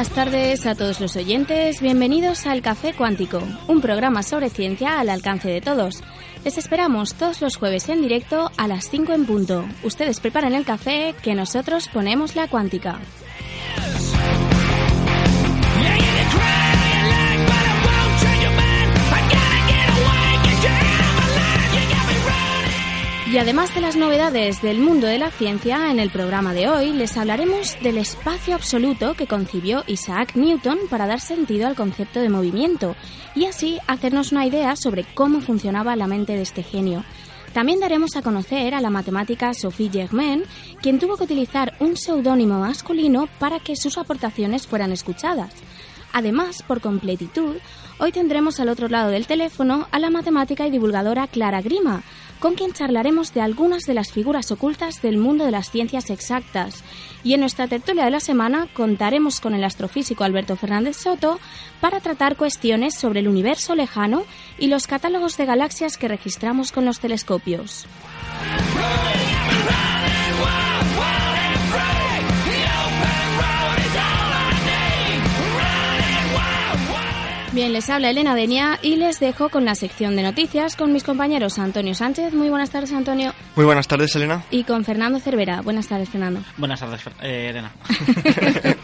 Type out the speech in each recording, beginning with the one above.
Buenas tardes a todos los oyentes, bienvenidos al Café Cuántico, un programa sobre ciencia al alcance de todos. Les esperamos todos los jueves en directo a las 5 en punto. Ustedes preparan el café que nosotros ponemos la cuántica. Y además de las novedades del mundo de la ciencia, en el programa de hoy les hablaremos del espacio absoluto que concibió Isaac Newton para dar sentido al concepto de movimiento y así hacernos una idea sobre cómo funcionaba la mente de este genio. También daremos a conocer a la matemática Sophie Germain, quien tuvo que utilizar un seudónimo masculino para que sus aportaciones fueran escuchadas. Además, por completitud, hoy tendremos al otro lado del teléfono a la matemática y divulgadora Clara Grima, con quien charlaremos de algunas de las figuras ocultas del mundo de las ciencias exactas. Y en nuestra tertulia de la semana contaremos con el astrofísico Alberto Fernández Soto para tratar cuestiones sobre el universo lejano y los catálogos de galaxias que registramos con los telescopios. Bien, les habla Elena Denia y les dejo con la sección de noticias con mis compañeros Antonio Sánchez. Muy buenas tardes, Antonio. Muy buenas tardes, Elena. Y con Fernando Cervera. Buenas tardes, Fernando. Buenas tardes, eh, Elena.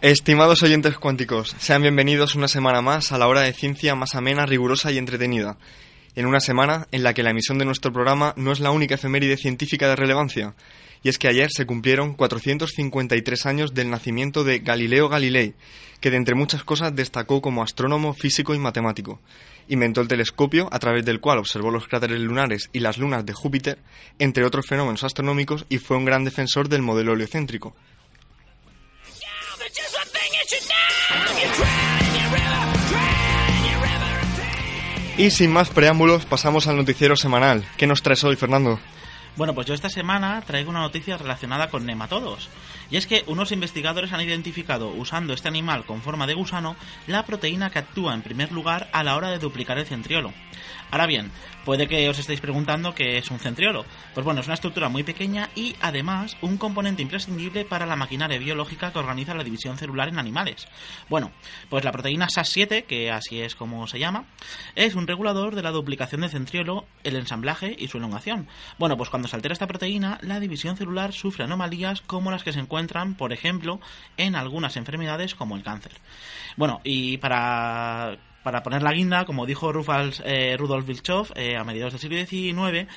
Estimados oyentes cuánticos, sean bienvenidos una semana más a la hora de ciencia más amena, rigurosa y entretenida. En una semana en la que la emisión de nuestro programa no es la única efeméride científica de relevancia, y es que ayer se cumplieron 453 años del nacimiento de Galileo Galilei, que de entre muchas cosas destacó como astrónomo, físico y matemático. Inventó el telescopio a través del cual observó los cráteres lunares y las lunas de Júpiter, entre otros fenómenos astronómicos, y fue un gran defensor del modelo heliocéntrico. Y sin más preámbulos, pasamos al noticiero semanal. ¿Qué nos traes hoy, Fernando? Bueno, pues yo esta semana traigo una noticia relacionada con nematodos. Y es que unos investigadores han identificado, usando este animal con forma de gusano, la proteína que actúa en primer lugar a la hora de duplicar el centriolo. Ahora bien, puede que os estéis preguntando qué es un centriolo. Pues bueno, es una estructura muy pequeña y además un componente imprescindible para la maquinaria biológica que organiza la división celular en animales. Bueno, pues la proteína SAS7, que así es como se llama, es un regulador de la duplicación del centriolo, el ensamblaje y su elongación. Bueno, pues cuando se altera esta proteína, la división celular sufre anomalías como las que se encuentran, por ejemplo, en algunas enfermedades como el cáncer. Bueno, y para para poner la guinda, como dijo Rufals, eh, Rudolf Virchow eh, a mediados del siglo XIX,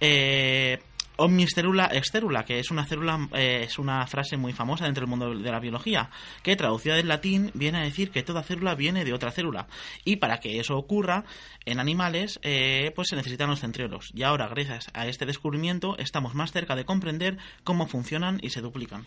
eh, omnis célula que es una célula, eh, es una frase muy famosa dentro del mundo de la biología, que traducida del latín viene a decir que toda célula viene de otra célula. Y para que eso ocurra en animales, eh, pues se necesitan los centriolos. Y ahora, gracias a este descubrimiento, estamos más cerca de comprender cómo funcionan y se duplican.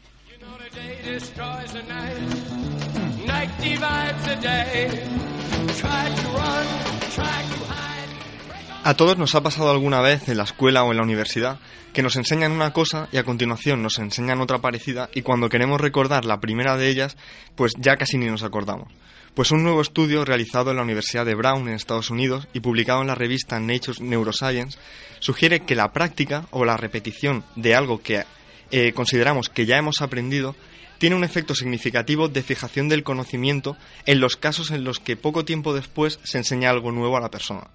A todos nos ha pasado alguna vez en la escuela o en la universidad que nos enseñan una cosa y a continuación nos enseñan otra parecida y cuando queremos recordar la primera de ellas, pues ya casi ni nos acordamos. Pues un nuevo estudio realizado en la Universidad de Brown en Estados Unidos y publicado en la revista Nature Neuroscience sugiere que la práctica o la repetición de algo que eh, consideramos que ya hemos aprendido tiene un efecto significativo de fijación del conocimiento en los casos en los que poco tiempo después se enseña algo nuevo a la persona.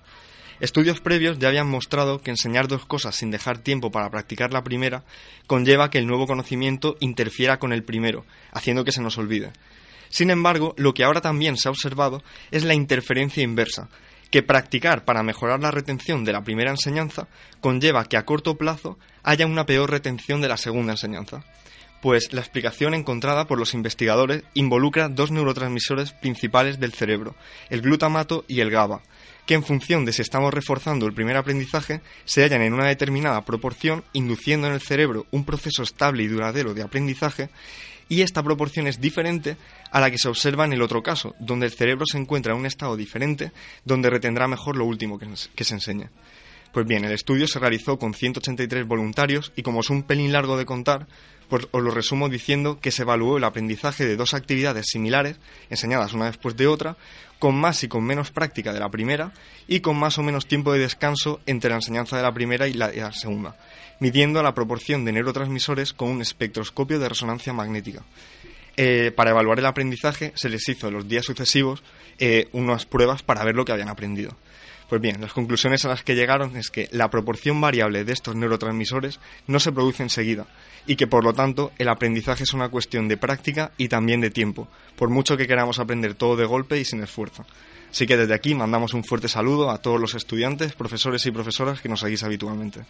Estudios previos ya habían mostrado que enseñar dos cosas sin dejar tiempo para practicar la primera conlleva que el nuevo conocimiento interfiera con el primero, haciendo que se nos olvide. Sin embargo, lo que ahora también se ha observado es la interferencia inversa, que practicar para mejorar la retención de la primera enseñanza conlleva que a corto plazo haya una peor retención de la segunda enseñanza. Pues la explicación encontrada por los investigadores involucra dos neurotransmisores principales del cerebro, el glutamato y el GABA, que en función de si estamos reforzando el primer aprendizaje, se hallan en una determinada proporción, induciendo en el cerebro un proceso estable y duradero de aprendizaje, y esta proporción es diferente a la que se observa en el otro caso, donde el cerebro se encuentra en un estado diferente, donde retendrá mejor lo último que, se enseña. Pues bien, el estudio se realizó con 183 voluntarios y como es un pelín largo de contar, pues os lo resumo diciendo que se evaluó el aprendizaje de dos actividades similares, enseñadas una después de otra, con más y con menos práctica de la primera y con más o menos tiempo de descanso entre la enseñanza de la primera y la, segunda, midiendo la proporción de neurotransmisores con un espectroscopio de resonancia magnética. Eh, para evaluar el aprendizaje se les hizo en los días sucesivos eh, unas pruebas para ver lo que habían aprendido. Pues bien, las conclusiones a las que llegaron es que la proporción variable de estos neurotransmisores no se produce enseguida y que por lo tanto el aprendizaje es una cuestión de práctica y también de tiempo, por mucho que queramos aprender todo de golpe y sin esfuerzo. Así que desde aquí mandamos un fuerte saludo a todos los estudiantes, profesores y profesoras que nos seguís habitualmente.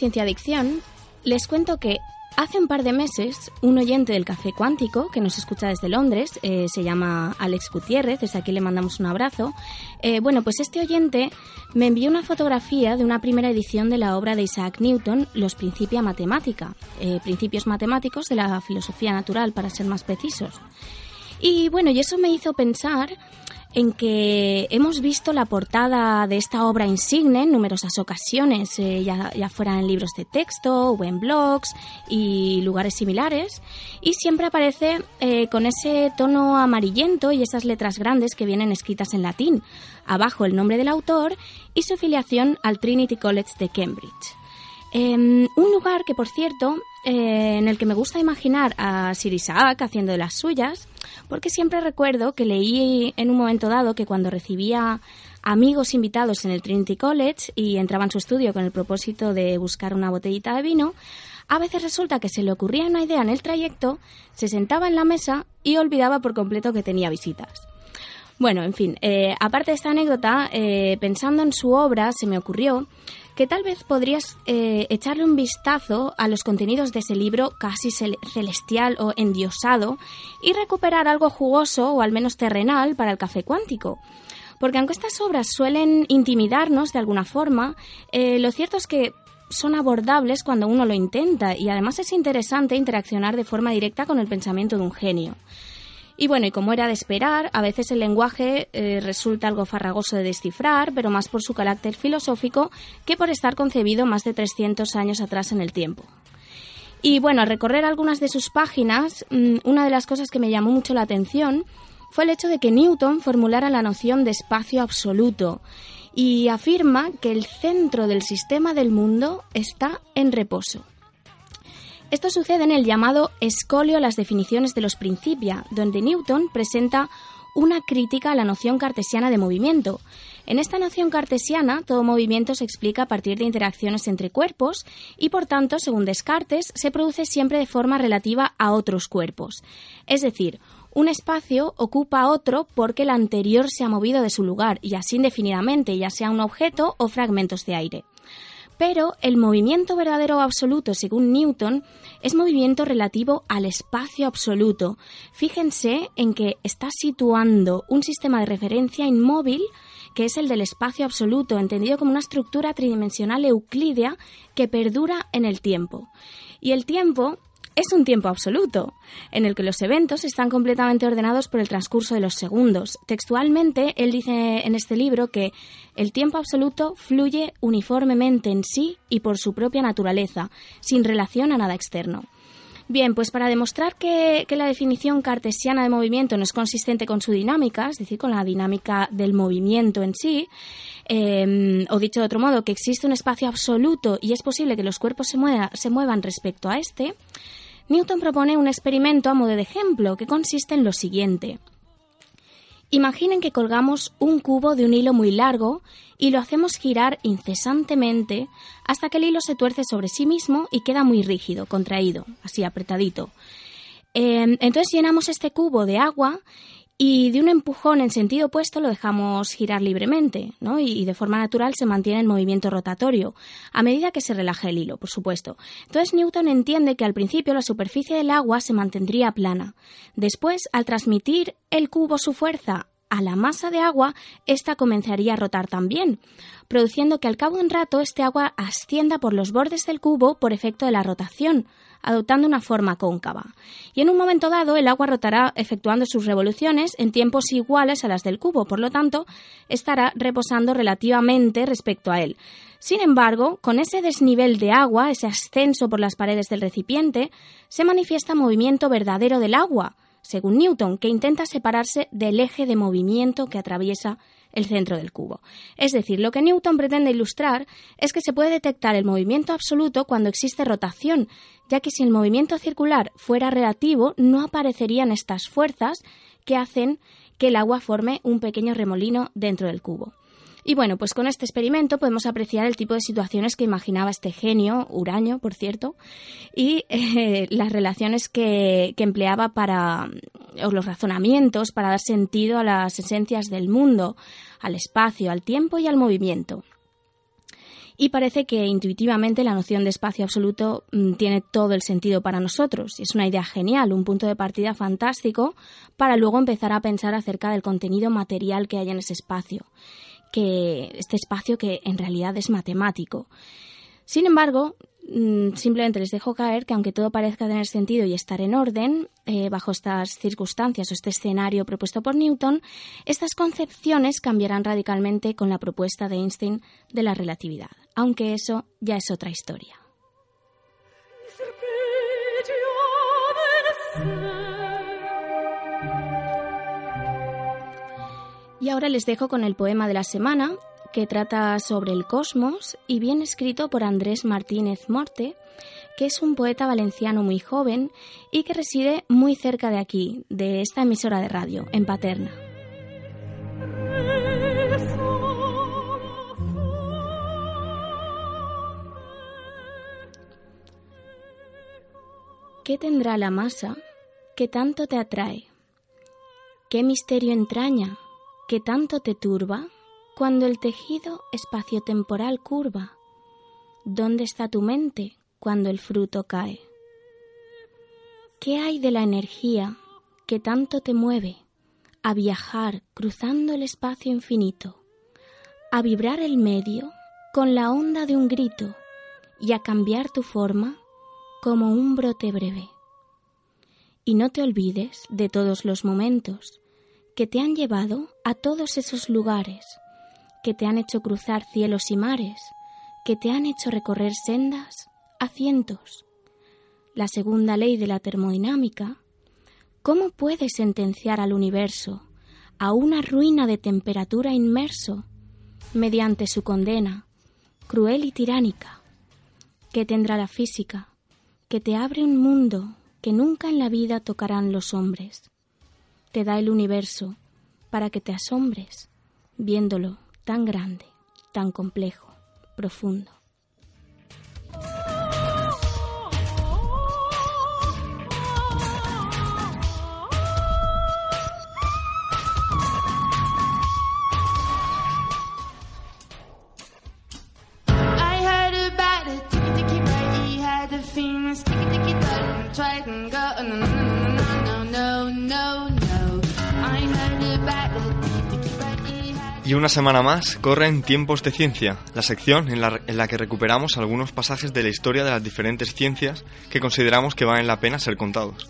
Ciencia Adicción, les cuento que hace un par de meses un oyente del Café Cuántico, que nos escucha desde Londres, eh, se llama Alex Gutiérrez, desde aquí le mandamos un abrazo, eh, bueno, pues este oyente me envió una fotografía de una primera edición de la obra de Isaac Newton, Los Principia Matemática, eh, Principios Matemáticos de la Filosofía Natural, para ser más precisos. Y bueno, y eso me hizo pensar en que hemos visto la portada de esta obra insigne en numerosas ocasiones, eh, ya, ya fuera en libros de texto o en blogs y lugares similares, y siempre aparece eh, con ese tono amarillento y esas letras grandes que vienen escritas en latín, abajo el nombre del autor y su filiación al Trinity College de Cambridge. Em, un lugar que, por cierto, eh, en el que me gusta imaginar a Sir Isaac haciendo de las suyas, porque siempre recuerdo que leí en un momento dado que cuando recibía amigos invitados en el Trinity College y entraba en su estudio con el propósito de buscar una botellita de vino, a veces resulta que se le ocurría una idea en el trayecto, se sentaba en la mesa y olvidaba por completo que tenía visitas. Bueno, en fin, eh, aparte de esta anécdota, eh, pensando en su obra, se me ocurrió que tal vez podrías eh, echarle un vistazo a los contenidos de ese libro casi celestial o endiosado y recuperar algo jugoso o al menos terrenal para el café cuántico. Porque aunque estas obras suelen intimidarnos de alguna forma, lo cierto es que son abordables cuando uno lo intenta y además es interesante interaccionar de forma directa con el pensamiento de un genio. Y bueno, y como era de esperar, a veces el lenguaje eh, resulta algo farragoso de descifrar, pero más por su carácter filosófico que por estar concebido más de 300 años atrás en el tiempo. Y bueno, al recorrer algunas de sus páginas, mm, una de las cosas que me llamó mucho la atención fue el hecho de que Newton formulara la noción de espacio absoluto y afirma que el centro del sistema del mundo está en reposo. Esto sucede en el llamado Escolio las definiciones de los Principia, donde Newton presenta una crítica a la noción cartesiana de movimiento. En esta noción cartesiana, todo movimiento se explica a partir de interacciones entre cuerpos y, por tanto, según Descartes, se produce siempre de forma relativa a otros cuerpos. Es decir, un espacio ocupa otro porque el anterior se ha movido de su lugar y así indefinidamente, ya sea un objeto o fragmentos de aire. Pero el movimiento verdadero absoluto, según Newton, es movimiento relativo al espacio absoluto. Fíjense en que está situando un sistema de referencia inmóvil que es el del espacio absoluto, entendido como una estructura tridimensional euclídea que perdura en el tiempo. Y el tiempo es un tiempo absoluto, en el que los eventos están completamente ordenados por el transcurso de los segundos. Textualmente, él dice en este libro que el tiempo absoluto fluye uniformemente en sí y por su propia naturaleza, sin relación a nada externo. Bien, pues para demostrar que, la definición cartesiana de movimiento no es consistente con su dinámica, es decir, con la dinámica del movimiento en sí, em, o dicho de otro modo, que existe un espacio absoluto y es posible que los cuerpos se, se muevan respecto a este, Newton propone un experimento a modo de ejemplo que consiste en lo siguiente. Imaginen que colgamos un cubo de un hilo muy largo y lo hacemos girar incesantemente hasta que el hilo se tuerce sobre sí mismo y queda muy rígido, contraído, así apretadito. Em, entonces llenamos este cubo de agua y de un empujón en sentido opuesto lo dejamos girar libremente, ¿no? Y, de forma natural se mantiene el movimiento rotatorio, a medida que se relaja el hilo, por supuesto. Entonces Newton entiende que al principio la superficie del agua se mantendría plana. Después, al transmitir el cubo su fuerza a la masa de agua, ésta comenzaría a rotar también, produciendo que al cabo de un rato este agua ascienda por los bordes del cubo por efecto de la rotación, adoptando una forma cóncava. Y en un momento dado el agua rotará efectuando sus revoluciones en tiempos iguales a las del cubo, por lo tanto estará reposando relativamente respecto a él. Sin embargo, con ese desnivel de agua, ese ascenso por las paredes del recipiente, se manifiesta movimiento verdadero del agua, según Newton, que intenta separarse del eje de movimiento que atraviesa el centro del cubo. Es decir, lo que Newton pretende ilustrar es que se puede detectar el movimiento absoluto cuando existe rotación, ya que si el movimiento circular fuera relativo no aparecerían estas fuerzas que hacen que el agua forme un pequeño remolino dentro del cubo. Y bueno, pues con este experimento podemos apreciar el tipo de situaciones que imaginaba este genio, Uraño, por cierto, y eh, las relaciones que, que, empleaba para, o los razonamientos para dar sentido a las esencias del mundo, al espacio, al tiempo y al movimiento. Y parece que intuitivamente la noción de espacio absoluto mm, tiene todo el sentido para nosotros. Es una idea genial, un punto de partida fantástico para luego empezar a pensar acerca del contenido material que hay en ese espacio que este espacio que en realidad es matemático. Sin embargo, mm, simplemente les dejo caer que aunque todo parezca tener sentido y estar en orden, eh, bajo estas circunstancias o este escenario propuesto por Newton, estas concepciones cambiarán radicalmente con la propuesta de Einstein de la relatividad, aunque eso ya es otra historia. Y ahora les dejo con el poema de la semana, que trata sobre el cosmos y viene escrito por Andrés Martínez Morte, que es un poeta valenciano muy joven y que reside muy cerca de aquí, de esta emisora de radio, en Paterna. ¿Qué tendrá la masa que tanto te atrae? ¿Qué misterio entraña que tanto te turba cuando el tejido espaciotemporal curva? ¿Dónde está tu mente cuando el fruto cae? ¿Qué hay de la energía que tanto te mueve a viajar cruzando el espacio infinito, a vibrar el medio con la onda de un grito y a cambiar tu forma como un brote breve? Y no te olvides de todos los momentos que te han llevado a todos esos lugares, que te han hecho cruzar cielos y mares, que te han hecho recorrer sendas a cientos. La segunda ley de la termodinámica, ¿cómo puedes sentenciar al universo a una ruina de temperatura inmerso mediante su condena, cruel y tiránica? ¿Qué tendrá la física? Que te abre un mundo que nunca en la vida tocarán los hombres te da el universo para que te asombres viéndolo tan grande, tan complejo, profundo. Y una semana más corre en Tiempos de Ciencia, la sección en la, en la, que recuperamos algunos pasajes de la historia de las diferentes ciencias que consideramos que valen la pena ser contados.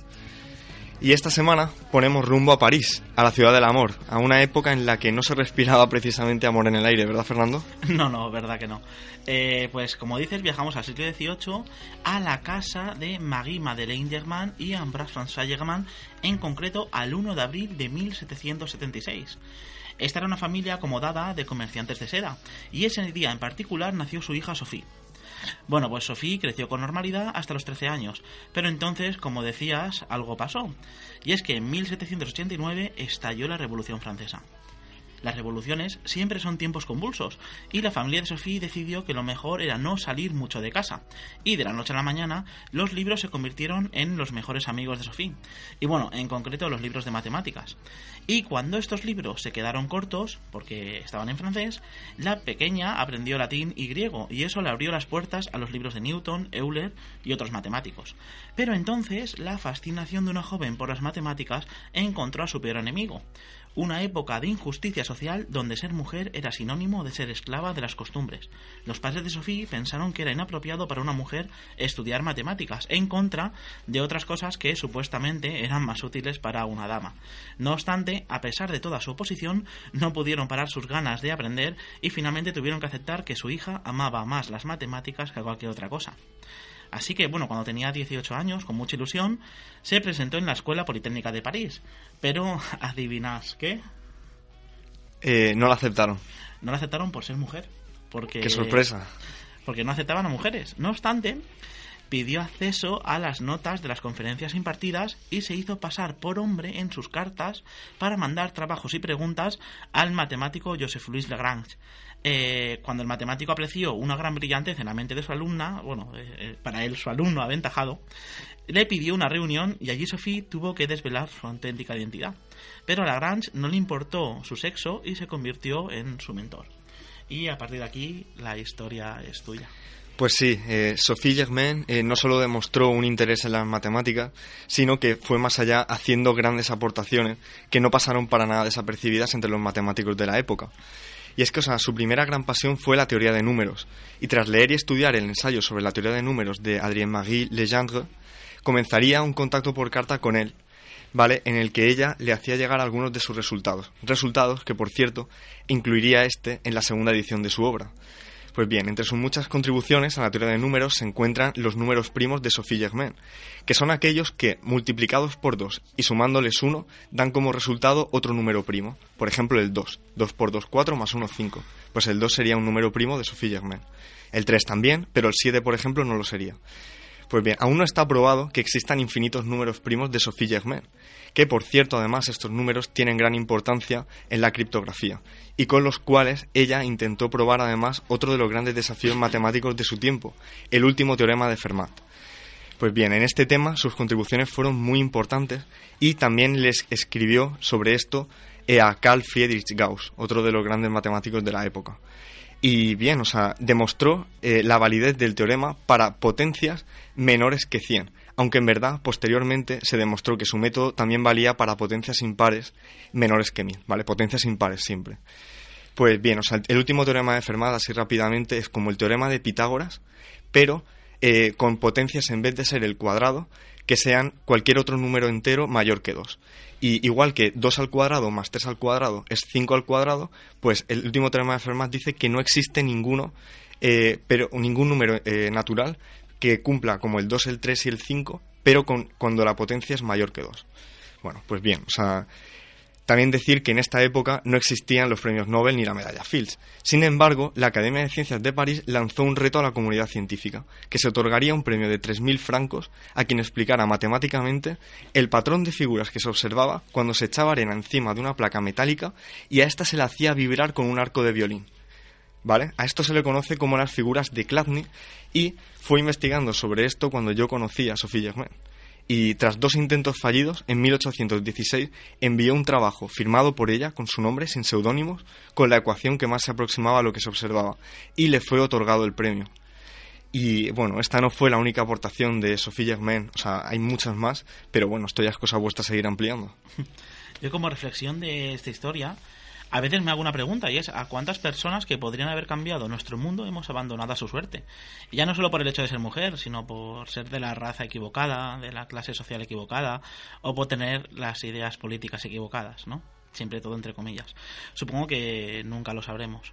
Y esta semana ponemos rumbo a París, a la ciudad del amor, a una época en la que no se respiraba precisamente amor en el aire, ¿verdad, Fernando? No, no, verdad que no. Eh, pues como dices, viajamos al siglo XVIII a la casa de Marie Madeleine Germain y Ambroise François Germain, en concreto al 1 de abril de 1776. Esta era una familia acomodada de comerciantes de seda, y ese día en particular nació su hija Sophie. Bueno, pues Sophie creció con normalidad hasta los 13 años, pero entonces, como decías, algo pasó. Y es que en 1789 estalló la Revolución Francesa. Las revoluciones siempre son tiempos convulsos, y la familia de Sophie decidió que lo mejor era no salir mucho de casa. Y de la noche a la mañana, los libros se convirtieron en los mejores amigos de Sophie. Y bueno, en concreto los libros de matemáticas. Y cuando estos libros se quedaron cortos, porque estaban en francés, la pequeña aprendió latín y griego, y eso le abrió las puertas a los libros de Newton, Euler y otros matemáticos. Pero entonces la fascinación de una joven por las matemáticas encontró a su peor enemigo una época de injusticia social donde ser mujer era sinónimo de ser esclava de las costumbres. Los padres de Sophie pensaron que era inapropiado para una mujer estudiar matemáticas, en contra de otras cosas que supuestamente eran más útiles para una dama. No obstante, a pesar de toda su oposición, no pudieron parar sus ganas de aprender y finalmente tuvieron que aceptar que su hija amaba más las matemáticas que cualquier otra cosa. Así que, bueno, cuando tenía 18 años, con mucha ilusión, se presentó en la Escuela Politécnica de París. Pero, adivinás, ¿qué? Eh, no la aceptaron. No la aceptaron por ser mujer. Porque, ¡Qué sorpresa! Porque no aceptaban a mujeres. No obstante, pidió acceso a las notas de las conferencias impartidas y se hizo pasar por hombre en sus cartas para mandar trabajos y preguntas al matemático Joseph Louis Lagrange. Eh, cuando el matemático apreció una gran brillantez en la mente de su alumna, bueno, eh, eh, para él su alumno aventajado, le pidió una reunión y allí Sophie tuvo que desvelar su auténtica identidad. Pero a Lagrange no le importó su sexo y se convirtió en su mentor. Y a partir de aquí la historia es tuya. Pues sí, Sophie Germain no solo demostró un interés en las matemáticas, sino que fue más allá haciendo grandes aportaciones que no pasaron para nada desapercibidas entre los matemáticos de la época. Y es que, su primera gran pasión fue la teoría de números. Y tras leer y estudiar el ensayo sobre la teoría de números de Adrien-Marie Legendre, comenzaría un contacto por carta con él, ¿vale? En el que ella le hacía llegar algunos de sus resultados. Resultados que, por cierto, incluiría este en la segunda edición de su obra. Pues bien, entre sus muchas contribuciones a la teoría de números se encuentran los números primos de Sophie Germain, que son aquellos que, multiplicados por 2 y sumándoles 1, dan como resultado otro número primo. Por ejemplo, el 2. 2 por 2, 4 más 1, 5. Pues el 2 sería un número primo de Sophie Germain. El 3 también, pero el 7, por ejemplo, no lo sería. Pues bien, aún no está probado que existan infinitos números primos de Sophie Germain, que por cierto además estos números tienen gran importancia en la criptografía, y con los cuales ella intentó probar además otro de los grandes desafíos matemáticos de su tiempo, el último teorema de Fermat. Pues bien, en este tema sus contribuciones fueron muy importantes y también les escribió sobre esto a Carl Friedrich Gauss, otro de los grandes matemáticos de la época. Y bien, o sea, demostró eh, la validez del teorema para potencias menores que 100, aunque en verdad posteriormente se demostró que su método también valía para potencias impares menores que 1000, ¿vale? Potencias impares siempre. Pues bien, o sea, el último teorema de Fermat, así rápidamente, es como el teorema de Pitágoras, pero eh, con potencias en vez de ser el cuadrado, que sean cualquier otro número entero mayor que 2. Y igual que 2 al cuadrado más 3 al cuadrado es 5 al cuadrado, pues el último teorema de Fermat dice que no existe ninguno, eh, pero ningún número eh, natural que cumpla como el 2, el 3 y el 5, pero con, cuando la potencia es mayor que 2. Bueno, pues bien, o sea, también decir que en esta época no existían los premios Nobel ni la medalla Fields. Sin embargo, la Academia de Ciencias de París lanzó un reto a la comunidad científica, que se otorgaría un premio de 3.000 francos a quien explicara matemáticamente el patrón de figuras que se observaba cuando se echaba arena encima de una placa metálica y a esta se le hacía vibrar con un arco de violín. ¿Vale? A esto se le conoce como las figuras de Chladni y fue investigando sobre esto cuando yo conocí a Sophie Germain y tras dos intentos fallidos, en 1816 envió un trabajo firmado por ella con su nombre, sin seudónimos, con la ecuación que más se aproximaba a lo que se observaba, y le fue otorgado el premio. Y bueno, esta no fue la única aportación de Sofía Germain, o sea, hay muchas más, pero bueno, esto ya es cosa vuestra seguir ampliando. Yo como reflexión de esta historia, a veces me hago una pregunta y es ¿a cuántas personas que podrían haber cambiado nuestro mundo hemos abandonado a su suerte? Y ya no solo por el hecho de ser mujer, sino por ser de la raza equivocada, de la clase social equivocada, o por tener las ideas políticas equivocadas, ¿no? Siempre todo entre comillas. Supongo que nunca lo sabremos.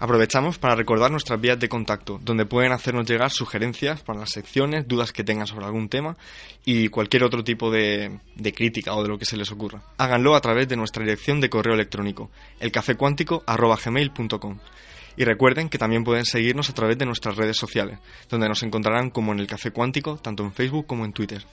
Aprovechamos para recordar nuestras vías de contacto, donde pueden hacernos llegar sugerencias para las secciones, dudas que tengan sobre algún tema y cualquier otro tipo de, de crítica o de lo que se les ocurra. Háganlo a través de nuestra dirección de correo electrónico, elcafecuántico.gmail.com. Y recuerden que también pueden seguirnos a través de nuestras redes sociales, donde nos encontrarán como en el Café Cuántico, tanto en Facebook como en Twitter.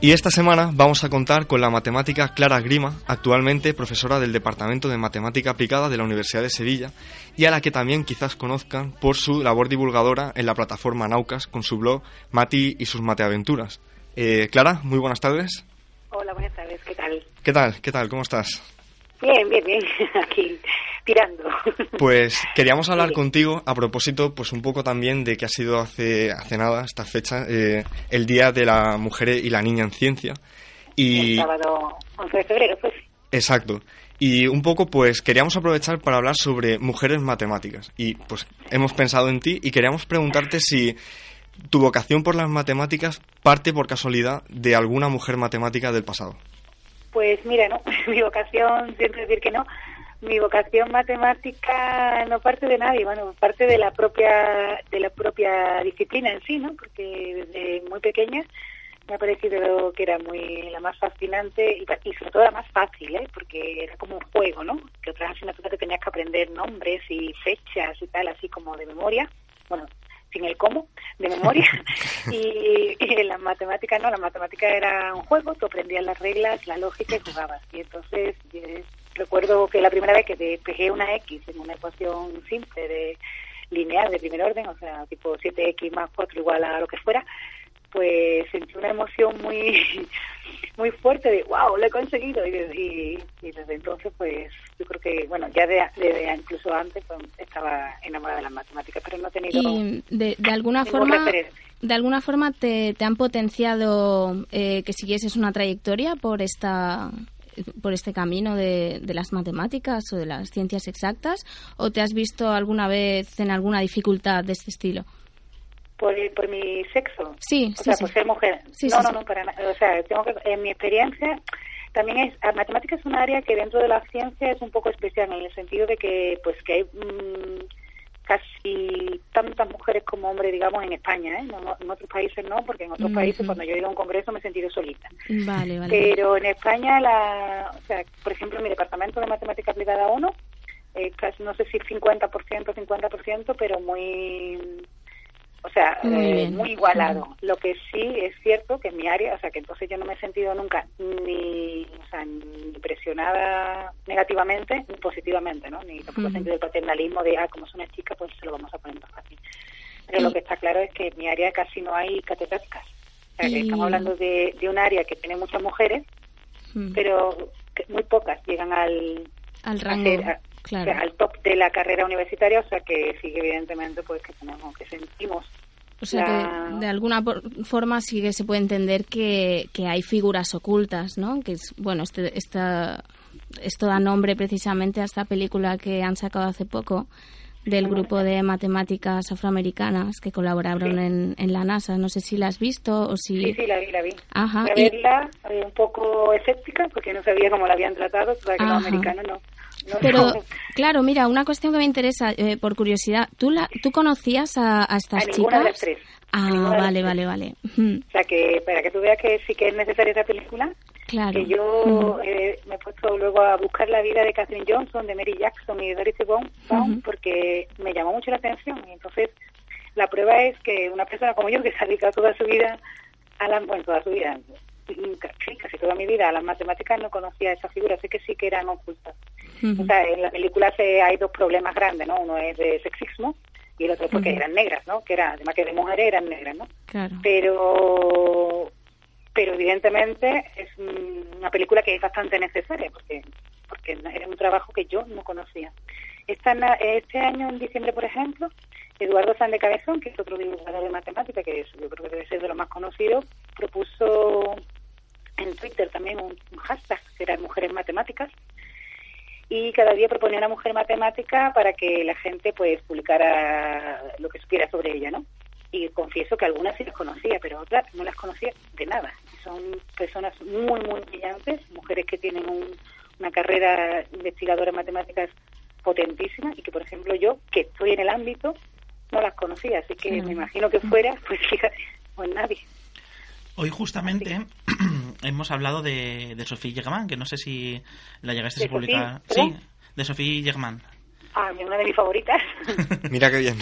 Y esta semana vamos a contar con la matemática Clara Grima, actualmente profesora del Departamento de Matemática Aplicada de la Universidad de Sevilla, y a la que también quizás conozcan por su labor divulgadora en la plataforma Naucas con su blog Mati y sus mateaventuras. Eh, Clara, muy buenas tardes. Hola, buenas tardes, ¿qué tal? ¿Qué tal? ¿Qué tal? ¿Cómo estás? Bien, bien, bien, aquí tirando. Pues queríamos hablar contigo a propósito, pues un poco también de que ha sido hace, hace nada, esta fecha, eh, el Día de la Mujer y la Niña en Ciencia. Y... El sábado 11 de febrero, pues. Exacto. Y un poco, pues, queríamos aprovechar para hablar sobre mujeres matemáticas. Y, pues, hemos pensado en ti y queríamos preguntarte si tu vocación por las matemáticas parte por casualidad de alguna mujer matemática del pasado. Pues mira, no, mi vocación, siempre decir que no, mi vocación matemática no parte de nadie, bueno, parte de la propia de la propia disciplina en sí, ¿no? Porque desde muy pequeña me ha parecido que era muy la más fascinante y, y sobre todo la más fácil, ¿eh? Porque era como un juego, ¿no? Que otras asignaturas que tenías que aprender nombres y fechas y tal, así como de memoria. Bueno, sin el cómo, de memoria. y, y en las matemáticas no, la matemática era un juego, tú aprendías las reglas, la lógica y jugabas. Y entonces recuerdo que la primera vez que despejé una X en una ecuación simple de lineal de primer orden, o sea, tipo 7X más 4 igual a lo que fuera, pues sentí una emoción muy muy fuerte de wow, lo he conseguido y, desde entonces pues yo creo que bueno ya de, incluso antes pues, estaba enamorada de las matemáticas pero no he tenido y de, alguna forma de alguna forma te, te han potenciado eh, que siguieses una trayectoria por esta por este camino de, de, las matemáticas o de las ciencias exactas o te has visto alguna vez en alguna dificultad de este estilo? Por, por mi sexo. Sí, o sea, por ser mujer. no, no, no, para nada. O sea, tengo que, en mi experiencia también es matemática es un área que dentro de la ciencia es un poco especial en el sentido de que pues que hay mm, casi tantas mujeres como hombres digamos en España ¿eh? en otros países no porque en otros países cuando yo he ido a un congreso me he sentido solita vale, vale. pero en España la o sea por ejemplo en mi departamento de matemática aplicada 1 eh, casi no sé si 50% 50% pero muy o sea, muy, eh, muy igualado. Lo que sí es cierto que en mi área, o sea, que entonces yo no me he sentido nunca ni, o sea, ni presionada negativamente ni positivamente, ¿no? Ni tampoco he sentido el paternalismo de, ah, como es una chica, pues se lo vamos a poner más fácil. Pero lo que está claro es que en mi área casi no hay catedráticas. O sea, que estamos hablando de, de un área que tiene muchas mujeres, pero que muy pocas llegan al, al rango. Claro. al top de la carrera universitaria, o sea que sí evidentemente pues que tenemos, que sentimos o sea que de alguna forma sí que se puede entender que, que hay figuras ocultas, ¿no? Que es, bueno, este, esta, esto da nombre precisamente a esta película que han sacado hace poco del grupo de matemáticas afroamericanas que colaboraron en, en, la NASA. No sé si la has visto o si... Sí, sí, la vi, la vi. Ajá. A verla, un poco escéptica porque no sabía cómo la habían tratado, porque los americanos no. Pero, claro, mira, una cuestión que me interesa, eh, por curiosidad, ¿tú, la, ¿tú conocías a, estas a chicas? De las tres. Ah, vale, vale, vale. O sea, que para que tú veas que sí que es necesaria esa película, claro. que yo eh, me he puesto luego a buscar la vida de Catherine Johnson, de Mary Jackson y de Doris Baum, porque me llamó mucho la atención. Y entonces, la prueba es que una persona como yo, que se ha dedicado toda su vida a la, bueno, toda su vida, sí, casi toda mi vida a las matemáticas no conocía esa figura, sé que sí que eran ocultas. O sea, en la película se, hay dos problemas grandes, ¿no? Uno es de sexismo y el otro porque eran negras, ¿no? Que era, además que de mujeres eran negras, ¿no? Claro. Pero, pero evidentemente es una película que es bastante necesaria porque porque era un trabajo que yo no conocía. Esta, este año, en diciembre, por ejemplo, Eduardo San de Cabezón, que es otro divulgador de matemática, que yo creo que debe ser de los más conocidos, propuso en Twitter también un, un hashtag, que era Mujeres Matemáticas, y cada día proponía una mujer matemática para que la gente pues publicara lo que supiera sobre ella, ¿no? Y confieso que algunas sí las conocía, pero otras no las conocía de nada. Son personas muy, muy brillantes, mujeres que tienen una carrera investigadora en matemáticas potentísima y que, por ejemplo, yo, que estoy en el ámbito, no las conocía. Así que me imagino que fuera, pues fíjate, pues nadie. Hoy justamente hemos hablado de, de Sofía Yegman, que no sé si la llegaste a publicar. Sí, de Sofía Yegman. Ah, una de mis favoritas. Mira qué bien.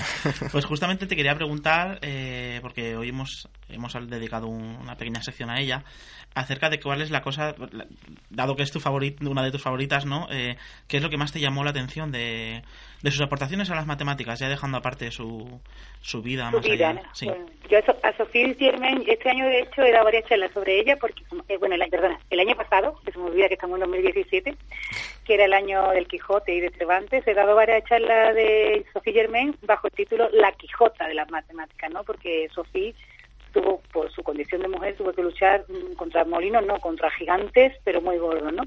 Pues justamente te quería preguntar, eh, porque hoy hemos, hemos dedicado un, una pequeña sección a ella, acerca de cuál es la cosa, dado que es tu favorita, una de tus favoritas, ¿no? Eh, ¿Qué es lo que más te llamó la atención de, de sus aportaciones a las matemáticas, ya dejando aparte su, su vida su más vida, allá? Sí. Bueno, yo a Sofía Germain, este año de hecho he dado varias charlas sobre ella, porque, eh, bueno, el, perdona, el año pasado, que se me olvida que estamos en 2017, que era el año del Quijote y de Cervantes, he dado varias charlas de Sofía Germain bajo el título La Quijota de las matemáticas, ¿no? Porque Sofía tuvo, por su condición de mujer, tuvo que luchar contra molinos, no, contra gigantes, pero muy gordos, ¿no?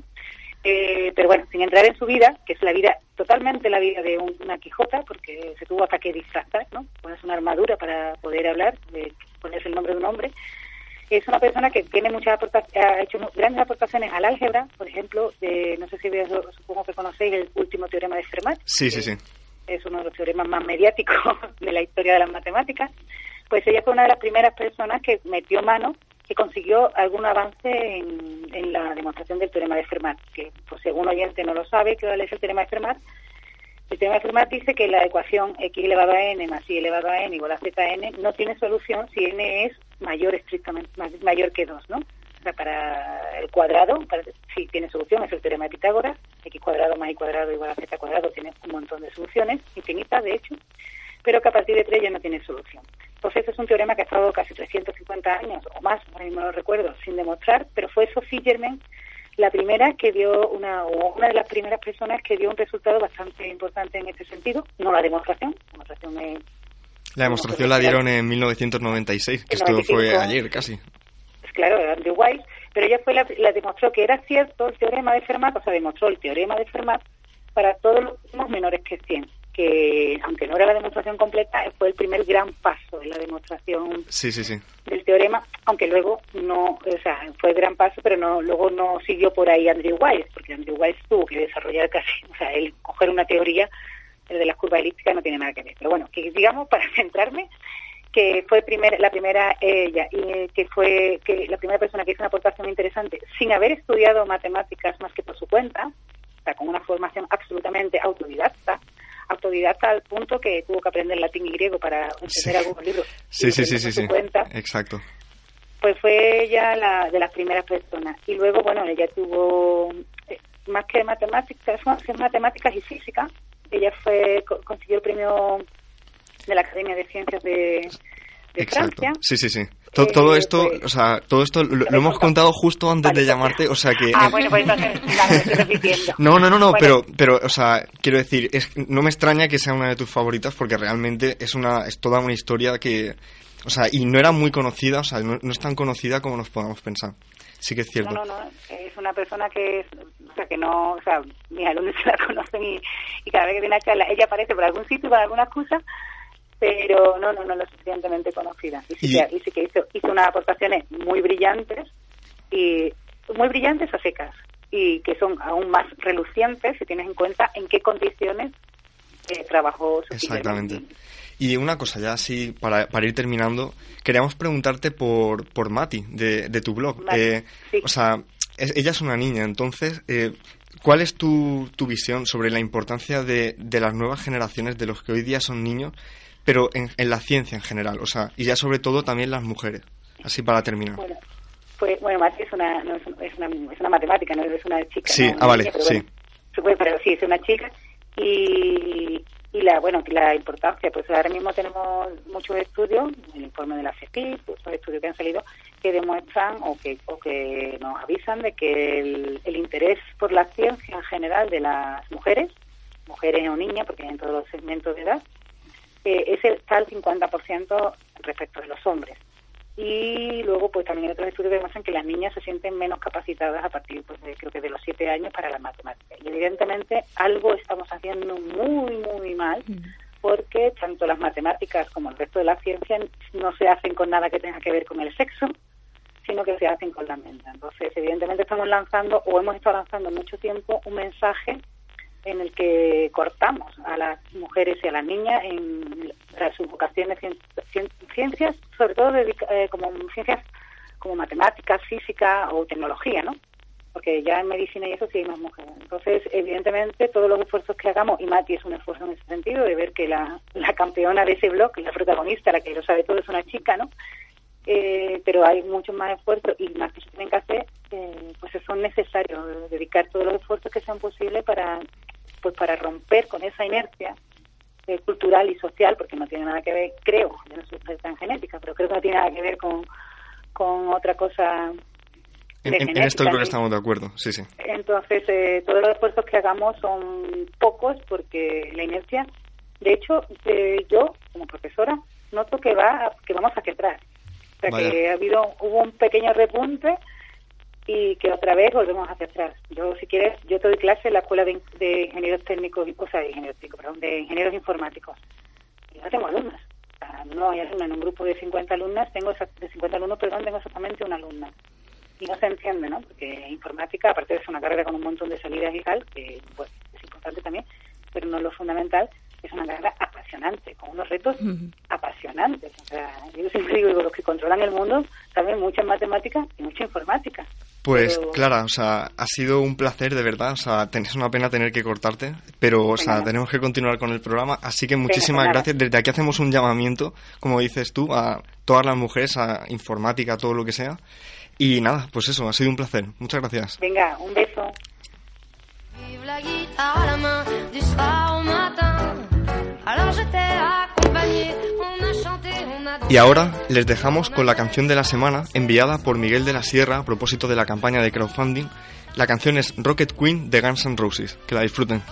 Eh, pero bueno, sin entrar en su vida, que es la vida, totalmente la vida de una Quijota, porque se tuvo hasta que disfrazar, ¿no? Ponerse una armadura para poder hablar, de ponerse el nombre de un hombre. Es una persona que tiene muchas aportaciones, ha hecho grandes aportaciones al álgebra, por ejemplo, de, no sé si supongo que conocéis el último teorema de Fermat. Sí, sí, sí. Es uno de los teoremas más mediáticos de la historia de las matemáticas. Pues ella fue una de las primeras personas que metió mano que consiguió algún avance en, la demostración del teorema de Fermat, que pues según oyente no lo sabe, que es el teorema de Fermat. El teorema de Fermat dice que la ecuación x elevado a n más y elevado a n igual a zn no tiene solución si n es mayor estrictamente mayor que 2, ¿no? O sea, para el cuadrado, para, sí tiene solución, es el teorema de Pitágoras, x cuadrado más y cuadrado igual a z cuadrado tiene un montón de soluciones, infinitas de hecho, pero que a partir de 3 ya no tiene solución. Pues ese es un teorema que ha estado casi 350 años o más, mismo lo recuerdo, sin demostrar, pero fue Sophie Germain la primera que dio una, o una de las primeras personas que dio un resultado bastante importante en este sentido, no la demostración, la demostración es, La demostración la dieron en 1996, que esto fue ayer casi. Pues claro, Andrew Weiss, pero ella fue la, la demostró que era cierto el teorema de Fermat, o sea, demostró el teorema de Fermat para todos los menores que 100 que aunque no era la demostración completa, fue el primer gran paso en la demostración sí, sí, sí. del teorema, aunque luego no, o sea, fue el gran paso, pero no luego no siguió por ahí Andrew Weiss, porque Andrew Weiss tuvo que desarrollar casi, o sea, él coger una teoría el de las curvas elípticas no tiene nada que ver. Pero bueno, que digamos, para centrarme, que fue primer, la primera ella y que fue que la primera persona que hizo una aportación interesante sin haber estudiado matemáticas más que por su cuenta, o sea, con una formación absolutamente autodidacta, autodidacta al punto que tuvo que aprender latín y griego para entender Sí. algunos libros. Sí, sí, sí, sí, sí. cuenta, Exacto. pues fue ella la de las primeras personas. Y luego, bueno, ella tuvo, eh, más que matemáticas, matemáticas y física, ella fue co- consiguió el premio de la Academia de Ciencias de, de. Francia. Sí, sí, sí. To- todo Eh, esto, pues- o sea, todo esto lo, lo hemos contado justo antes de llamarte, o sea que... Ah, bueno, pues entonces, estoy repitiendo. No, no, no, no, Bueno, pero, pero, o sea, quiero decir, es, no me extraña que sea una de tus favoritas porque realmente es una, es toda una historia que, o sea, y no era muy conocida, o sea, no, no es tan conocida como nos podamos pensar. sí que es cierto. No, no, no, es una persona que, o sea, que no, o sea, mis alumnos se la conocen y, y cada vez que viene a charla, ella aparece por algún sitio, por alguna excusa, pero no, no, no lo suficientemente conocida. Y sí, Que, y sí que hizo, hizo unas aportaciones muy brillantes, y muy brillantes a secas, y que son aún más relucientes si tienes en cuenta en qué condiciones eh, trabajó su Exactamente. Y una cosa ya así, para, para ir terminando, queríamos preguntarte por, por Mati, de, de tu blog. Eh, o sea, ella es una niña, entonces, eh, ¿cuál es tu, tu visión sobre la importancia de, de las nuevas generaciones, de los que hoy día son niños, pero en, en la ciencia en general? O sea, y ya sobre todo también las mujeres. Así para terminar. Bueno, pues, bueno Mati es una, no, es, una, es una matemática, no es una chica. Sí, ¿no? ah, vale, pero sí. Bueno, pero sí, es una chica. Y, y la bueno la importancia pues ahora mismo tenemos muchos estudios el informe de la CEPI pues, estudios que han salido que demuestran o que o que nos avisan de que el, el interés por la ciencia en general de las mujeres mujeres o niñas porque en todos los segmentos de edad eh, es el, está al 50% respecto de los hombres. Y luego pues también hay otros estudios que demuestran que las niñas se sienten menos capacitadas a partir pues de, creo que de los siete años para las matemáticas y evidentemente algo estamos haciendo muy muy mal porque tanto las matemáticas como el resto de la ciencia no se hacen con nada que tenga que ver con el sexo sino que se hacen con la mente. Entonces evidentemente estamos lanzando o hemos estado lanzando mucho tiempo un mensaje en el que cortamos a las mujeres y a las niñas en las vocaciones ciencias, sobre todo dedica, eh, como ciencias como matemáticas, física o tecnología, ¿no? Porque ya en medicina y eso sí hay más mujeres. Entonces, evidentemente, todos los esfuerzos que hagamos, y Mati es un esfuerzo en ese sentido, de ver que la, la campeona de ese blog, la protagonista, la que lo sabe todo, es una chica, ¿no? Eh, pero hay muchos más esfuerzos y más que se tienen que hacer, eh, pues son necesarios dedicar todos los esfuerzos que sean posibles para pues para romper con esa inercia eh, cultural y social, porque no tiene nada que ver, creo, yo no soy tan genética, pero creo que no tiene nada que ver con, con otra cosa. En, en, en, esto creo que estamos de acuerdo, sí, sí. Entonces, eh, todos los esfuerzos que hagamos son pocos porque la inercia, de hecho, eh, yo como profesora noto que va que vamos hacia atrás. O sea, Vaya. que ha habido hubo un pequeño repunte y que otra vez volvemos hacia atrás. Yo, si quieres, yo te doy clase en la Escuela de, de Ingenieros Técnicos, o sea, de Ingenieros Técnicos, perdón, de Ingenieros Informáticos. Y no tengo alumnas. No hay alumnas. En un grupo de 50 alumnas, tengo de 50 alumnos, perdón, tengo exactamente una alumna. Y no se entiende, ¿no? Porque informática, aparte de ser una carrera con un montón de salidas y tal, que pues, es importante también, pero no es lo fundamental, es una carrera apasionante, con unos retos uh -huh. apasionantes. O sea, yo siempre digo, los que controlan el mundo saben mucha matemática y mucha informática. Pues pero... Clara, o sea, ha sido un placer de verdad, o sea, es una pena tener que cortarte, pero o sea, tenemos que continuar con el programa, así que muchísimas Venga, gracias. Desde aquí hacemos un llamamiento, como dices tú, a todas las mujeres, a informática, todo lo que sea. Y nada, pues eso, ha sido un placer. Muchas gracias. Venga, un beso. Y ahora les dejamos con la canción de la semana enviada por Miguel de la Sierra a propósito de la campaña de crowdfunding. La canción es Rocket Queen de Guns N' Roses. Que la disfruten.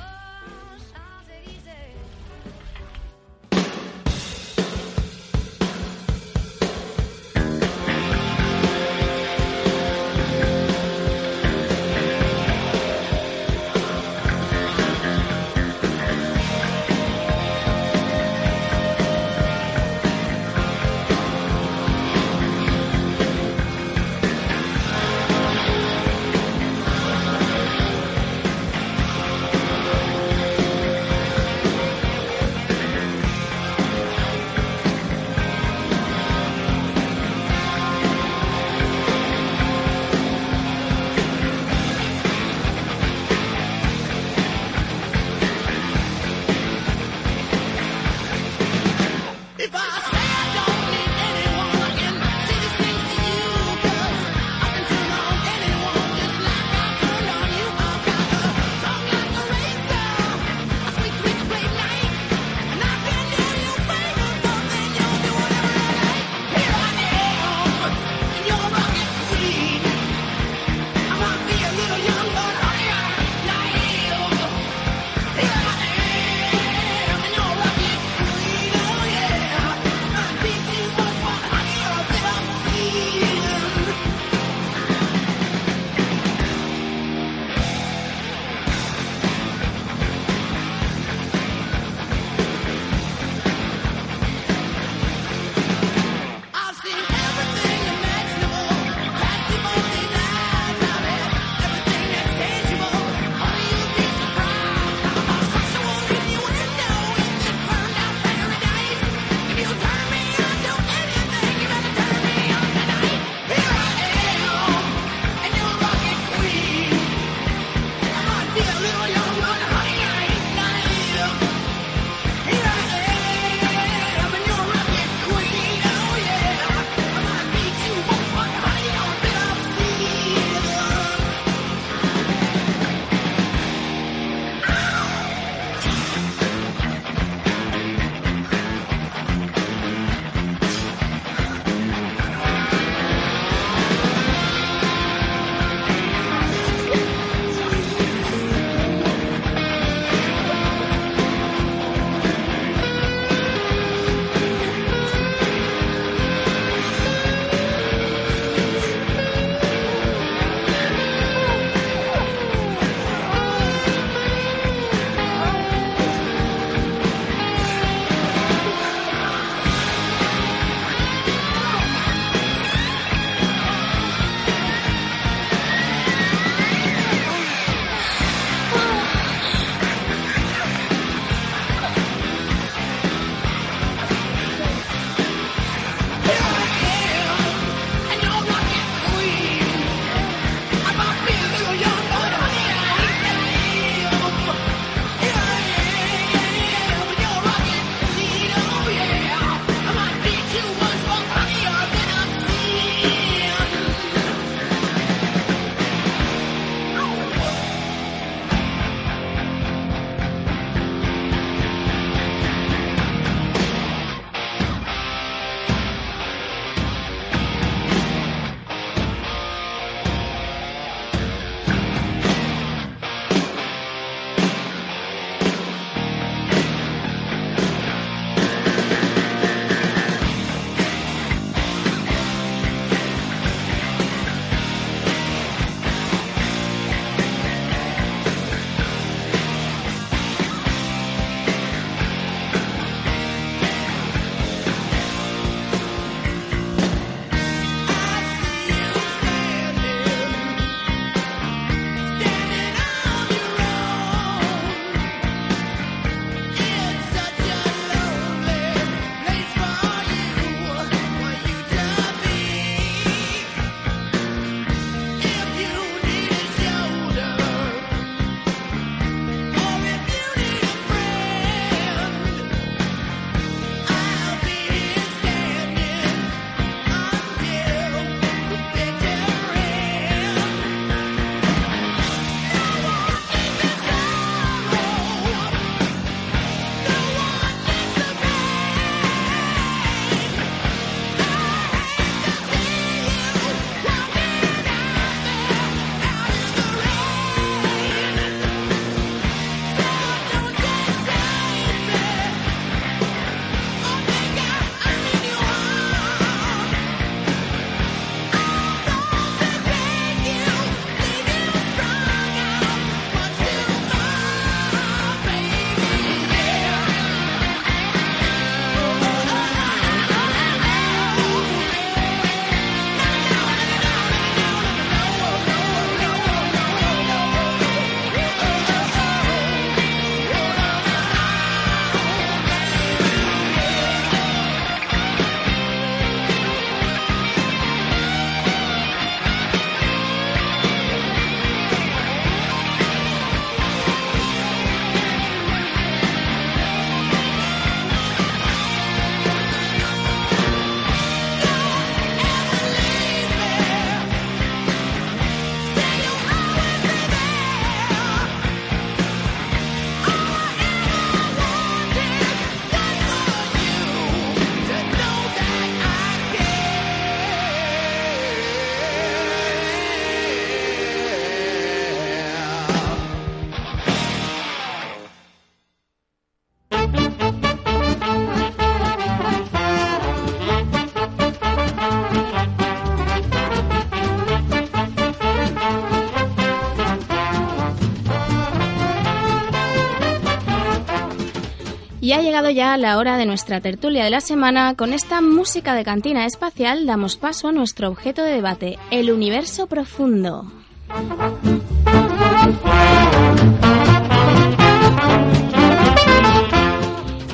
Y ha llegado ya la hora de nuestra tertulia de la semana. Con esta música de cantina espacial damos paso a nuestro objeto de debate, el universo profundo.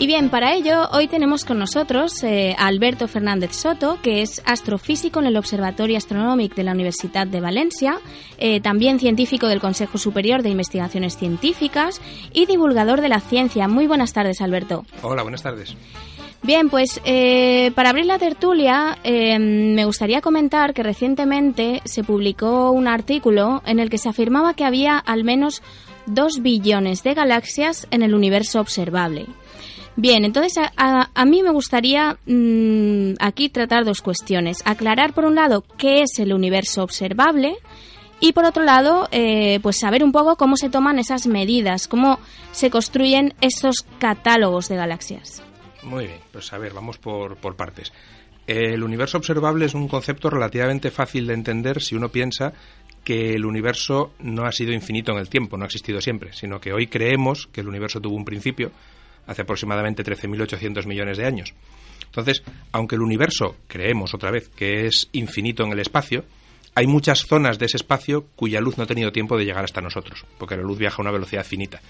Y bien, para ello hoy tenemos con nosotros eh, a Alberto Fernández Soto, que es astrofísico en el Observatorio Astronómico de la Universidad de Valencia, eh, también científico del Consejo Superior de Investigaciones Científicas y divulgador de la ciencia. Muy buenas tardes, Alberto. Hola, buenas tardes. Bien, pues eh, para abrir la tertulia me gustaría comentar que recientemente se publicó un artículo en el que se afirmaba que había al menos dos billones de galaxias en el universo observable. Bien, entonces a, mí me gustaría mm, aquí tratar dos cuestiones. Aclarar, por un lado, qué es el universo observable y, por otro lado, eh, pues saber un poco cómo se toman esas medidas, cómo se construyen esos catálogos de galaxias. Muy bien, pues a ver, vamos por partes. El universo observable es un concepto relativamente fácil de entender si uno piensa que el universo no ha sido infinito en el tiempo, no ha existido siempre, sino que hoy creemos que el universo tuvo un principio, hace aproximadamente 13.800 millones de años. Entonces, aunque el universo, creemos otra vez, que es infinito en el espacio, hay muchas zonas de ese espacio cuya luz no ha tenido tiempo de llegar hasta nosotros, porque la luz viaja a una velocidad finita.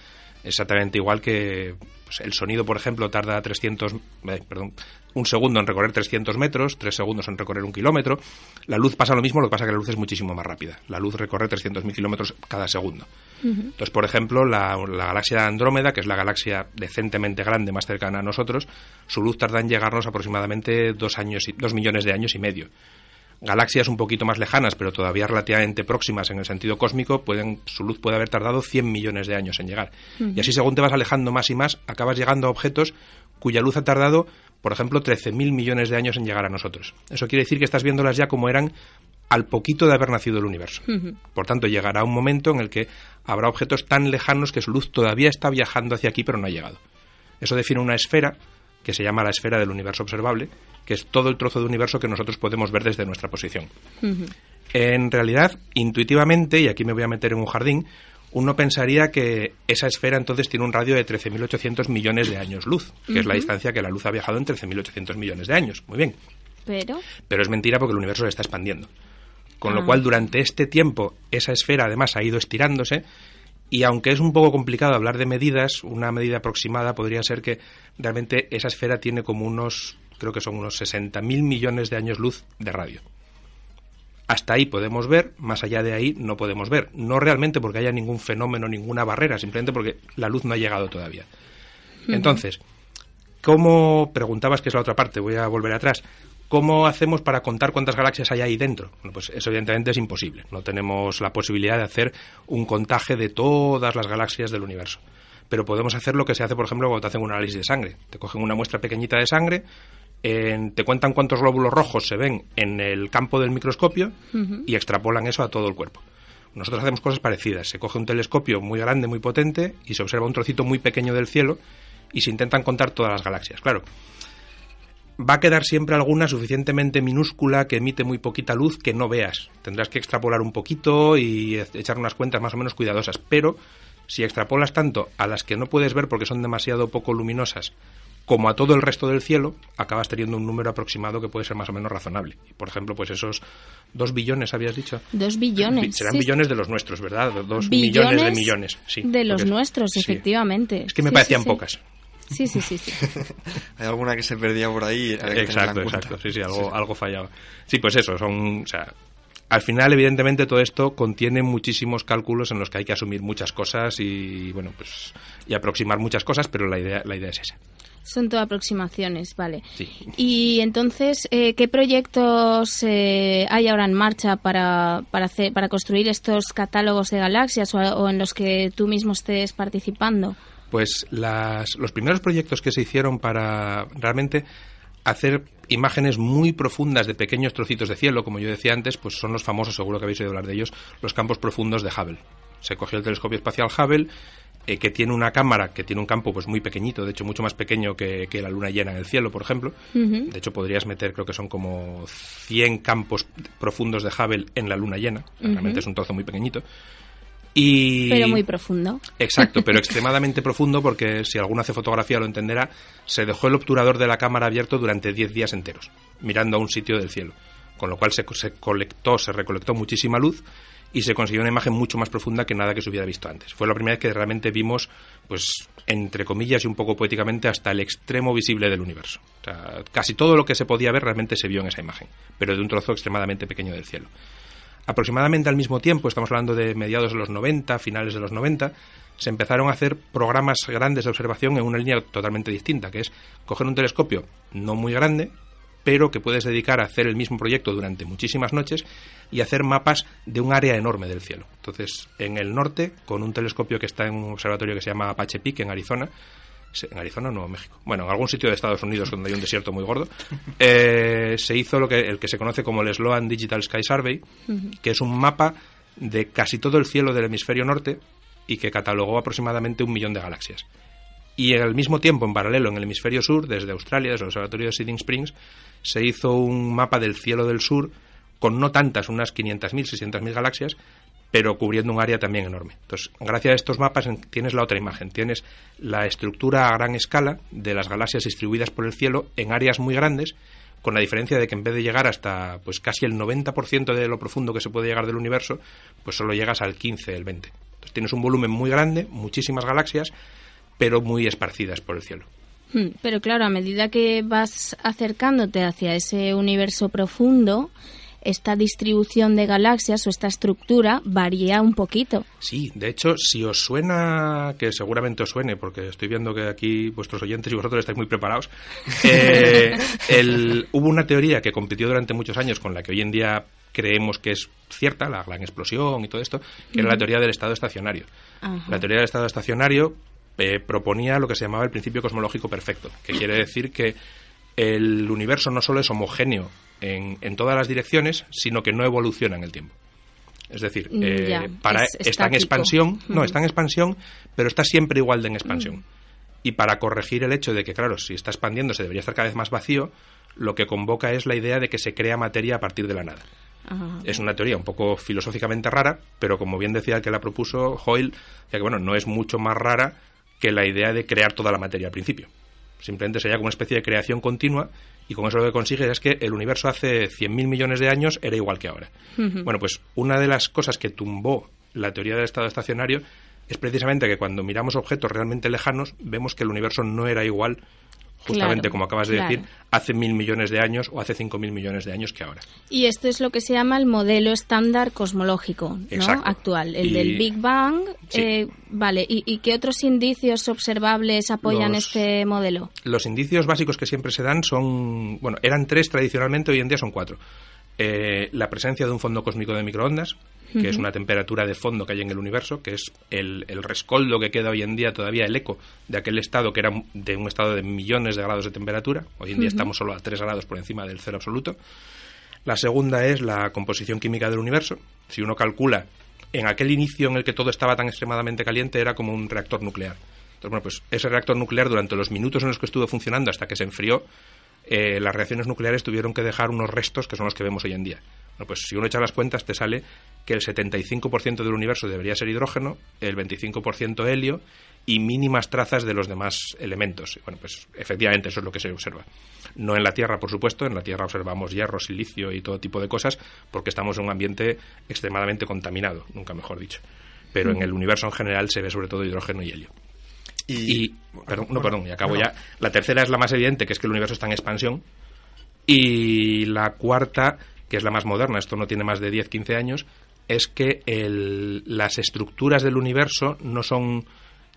Exactamente igual que pues, el sonido, por ejemplo, tarda 300, eh, perdón, un segundo en recorrer 300 metros, tres segundos en recorrer un kilómetro. La luz pasa lo mismo, lo que pasa es que la luz es muchísimo más rápida. La luz recorre 300.000 kilómetros cada segundo. Entonces, por ejemplo, la, galaxia de Andrómeda, que es la galaxia decentemente grande más cercana a nosotros, su luz tarda en llegarnos aproximadamente dos, años y, dos millones de años y medio. Galaxias un poquito más lejanas, pero todavía relativamente próximas en el sentido cósmico, pueden, su luz puede haber tardado 100 millones de años en llegar. Y así, según te vas alejando más y más, acabas llegando a objetos cuya luz ha tardado, por ejemplo, 13.000 millones de años en llegar a nosotros. Eso quiere decir que estás viéndolas ya como eran al poquito de haber nacido el universo. Por tanto, llegará un momento en el que habrá objetos tan lejanos que su luz todavía está viajando hacia aquí, pero no ha llegado. Eso define una esfera que se llama la esfera del universo observable, que es todo el trozo de universo que nosotros podemos ver desde nuestra posición. En realidad, intuitivamente, y aquí me voy a meter en un jardín, uno pensaría que esa esfera entonces tiene un radio de 13.800 millones de años luz, que es la distancia que la luz ha viajado en 13.800 millones de años. Muy bien. Pero. Pero es mentira porque el universo se está expandiendo. Con lo Ah. cual, durante este tiempo, esa esfera además ha ido estirándose. Y aunque es un poco complicado hablar de medidas, una medida aproximada podría ser que realmente esa esfera tiene como unos, creo que son unos 60.000 millones de años luz de radio. Hasta ahí podemos ver, más allá de ahí no podemos ver. No realmente porque haya ningún fenómeno, ninguna barrera, simplemente porque la luz no ha llegado todavía. Entonces, ¿cómo, preguntabas que es la otra parte, voy a volver atrás, ¿cómo hacemos para contar cuántas galaxias hay ahí dentro? Bueno, pues eso evidentemente es imposible. No tenemos la posibilidad de hacer un contaje de todas las galaxias del universo. Pero podemos hacer lo que se hace, por ejemplo, cuando te hacen un análisis de sangre. Te cogen una muestra pequeñita de sangre, en- te cuentan cuántos glóbulos rojos se ven en el campo del microscopio y extrapolan eso a todo el cuerpo. Nosotros hacemos cosas parecidas. Se coge un telescopio muy grande, muy potente, y se observa un trocito muy pequeño del cielo y se intentan contar todas las galaxias. Claro, va a quedar siempre alguna suficientemente minúscula que emite muy poquita luz que no veas. Tendrás que extrapolar un poquito y e- echar unas cuentas más o menos cuidadosas. Pero si extrapolas tanto a las que no puedes ver porque son demasiado poco luminosas como a todo el resto del cielo, acabas teniendo un número aproximado que puede ser más o menos razonable. Y, Por ejemplo, pues esos dos billones, habías dicho. Dos billones. Serán sí, billones de los nuestros, ¿verdad? Dos Billones millones de millones. Sí, de los nuestros, sí. efectivamente. Es que me Sí, parecían sí, sí. pocas. Sí, sí, sí. sí. Hay alguna que se perdía por ahí. Exacto, exacto. Sí, sí, algo, algo fallaba. Sí, pues eso, son. O sea, al final, evidentemente, todo esto contiene muchísimos cálculos en los que hay que asumir muchas cosas y, bueno, pues. y aproximar muchas cosas, pero la idea, la idea es esa. Son todo aproximaciones, vale. Sí. Y entonces, eh, ¿qué proyectos eh, hay ahora en marcha para, para, hacer, para construir estos catálogos de galaxias o, o en los que tú mismo estés participando? Pues las, los primeros proyectos que se hicieron para realmente hacer imágenes muy profundas de pequeños trocitos de cielo, como yo decía antes, pues son los famosos, seguro que habéis oído hablar de ellos, los campos profundos de Hubble. Se cogió el telescopio espacial Hubble, eh, que tiene una cámara que tiene un campo pues muy pequeñito, de hecho mucho más pequeño que, que la luna llena en el cielo, por ejemplo. De hecho podrías meter, creo que son como 100 campos profundos de Hubble en la luna llena, realmente es un trozo muy pequeñito. Y... Pero muy profundo. Exacto, pero extremadamente profundo porque si alguno hace fotografía lo entenderá, se dejó el obturador de la cámara abierto durante 10 días enteros, mirando a un sitio del cielo, con lo cual se, se colectó, se recolectó muchísima luz y se consiguió una imagen mucho más profunda que nada que se hubiera visto antes. Fue la primera vez que realmente vimos, pues, entre comillas y un poco poéticamente, hasta el extremo visible del universo. O sea, casi todo lo que se podía ver realmente se vio en esa imagen, pero de un trozo extremadamente pequeño del cielo. Aproximadamente al mismo tiempo, estamos hablando de mediados de los 90, finales de los 90, se empezaron a hacer programas grandes de observación en una línea totalmente distinta, que es coger un telescopio no muy grande, pero que puedes dedicar a hacer el mismo proyecto durante muchísimas noches y hacer mapas de un área enorme del cielo. Entonces, en el norte, con un telescopio que está en un observatorio que se llama Apache Peak, en Arizona, en Arizona o Nuevo México, bueno, en algún sitio de Estados Unidos donde hay un desierto muy gordo, eh, se hizo lo que, el que se conoce como el Sloan Digital Sky Survey, que es un mapa de casi todo el cielo del hemisferio norte y que catalogó aproximadamente un millón de galaxias. Y al mismo tiempo, en paralelo, en el hemisferio sur, desde Australia, desde el observatorio de Siding Springs, se hizo un mapa del cielo del sur con no tantas, unas 500.000, 600.000 galaxias, pero cubriendo un área también enorme. Entonces, gracias a estos mapas tienes la otra imagen, tienes la estructura a gran escala de las galaxias distribuidas por el cielo en áreas muy grandes, con la diferencia de que en vez de llegar hasta pues casi el 90% de lo profundo que se puede llegar del universo, pues solo llegas al 15, el 20. Entonces tienes un volumen muy grande, muchísimas galaxias, pero muy esparcidas por el cielo. Hmm, pero claro, a medida que vas acercándote hacia ese universo profundo, esta distribución de galaxias o esta estructura varía un poquito. Sí, de hecho, si os suena, que seguramente os suene, porque estoy viendo que aquí vuestros oyentes y vosotros estáis muy preparados, eh, hubo una teoría que compitió durante muchos años con la que hoy en día creemos que es cierta, la gran explosión y todo esto, que era la teoría del estado estacionario. La teoría del estado estacionario eh, proponía lo que se llamaba el principio cosmológico perfecto, que quiere decir que el universo no solo es homogéneo en, todas las direcciones, sino que no evoluciona en el tiempo. Es decir, mm, eh, para, está en expansión, no, está en expansión, pero está siempre igual de en expansión. Mm. Y para corregir el hecho de que, claro, si está expandiendo se debería estar cada vez más vacío, lo que convoca es la idea de que se crea materia a partir de la nada. Es una teoría un poco filosóficamente rara, pero como bien decía el que la propuso, Hoyle, decía que bueno, no es mucho más rara que la idea de crear toda la materia al principio. Simplemente sería como una especie de creación continua y con eso lo que consigue es que el universo hace 100.000 millones de años era igual que ahora. Bueno, pues una de las cosas que tumbó la teoría del estado estacionario es precisamente que cuando miramos objetos realmente lejanos vemos que el universo no era igual justamente como acabas de decir, hace mil millones de años o hace cinco mil millones de años que ahora. Y esto es lo que se llama el modelo estándar cosmológico ¿no? actual, el del Big Bang. Eh, vale, ¿Y, qué otros indicios observables apoyan este modelo? Los indicios básicos que siempre se dan son, bueno, eran tres tradicionalmente, hoy en día son cuatro. Eh, la presencia de un fondo cósmico de microondas, que es una temperatura de fondo que hay en el universo, que es el, rescoldo que queda hoy en día todavía el eco de aquel estado que era de un estado de millones de grados de temperatura. Hoy en día estamos solo a 3 grados por encima del cero absoluto. La segunda es la composición química del universo. Si uno calcula en aquel inicio en el que todo estaba tan extremadamente caliente, era como un reactor nuclear. Entonces, bueno, pues ese reactor nuclear, durante los minutos en los que estuvo funcionando hasta que se enfrió, eh, las reacciones nucleares tuvieron que dejar unos restos que son los que vemos hoy en día. Pues si uno echa las cuentas, te sale que el 75% del universo debería ser hidrógeno, el 25% helio y mínimas trazas de los demás elementos. Bueno, pues efectivamente eso es lo que se observa. No en la Tierra, por supuesto, en la Tierra observamos hierro, silicio y todo tipo de cosas porque estamos en un ambiente extremadamente contaminado, nunca mejor dicho. Pero en el universo en general se ve sobre todo hidrógeno y helio. Y, perdón, no, perdón, y acabo ya. La tercera es la más evidente, que es que el universo está en expansión. Y la cuarta, que es la más moderna, esto no tiene más de 10-15 años, es que las estructuras del universo no son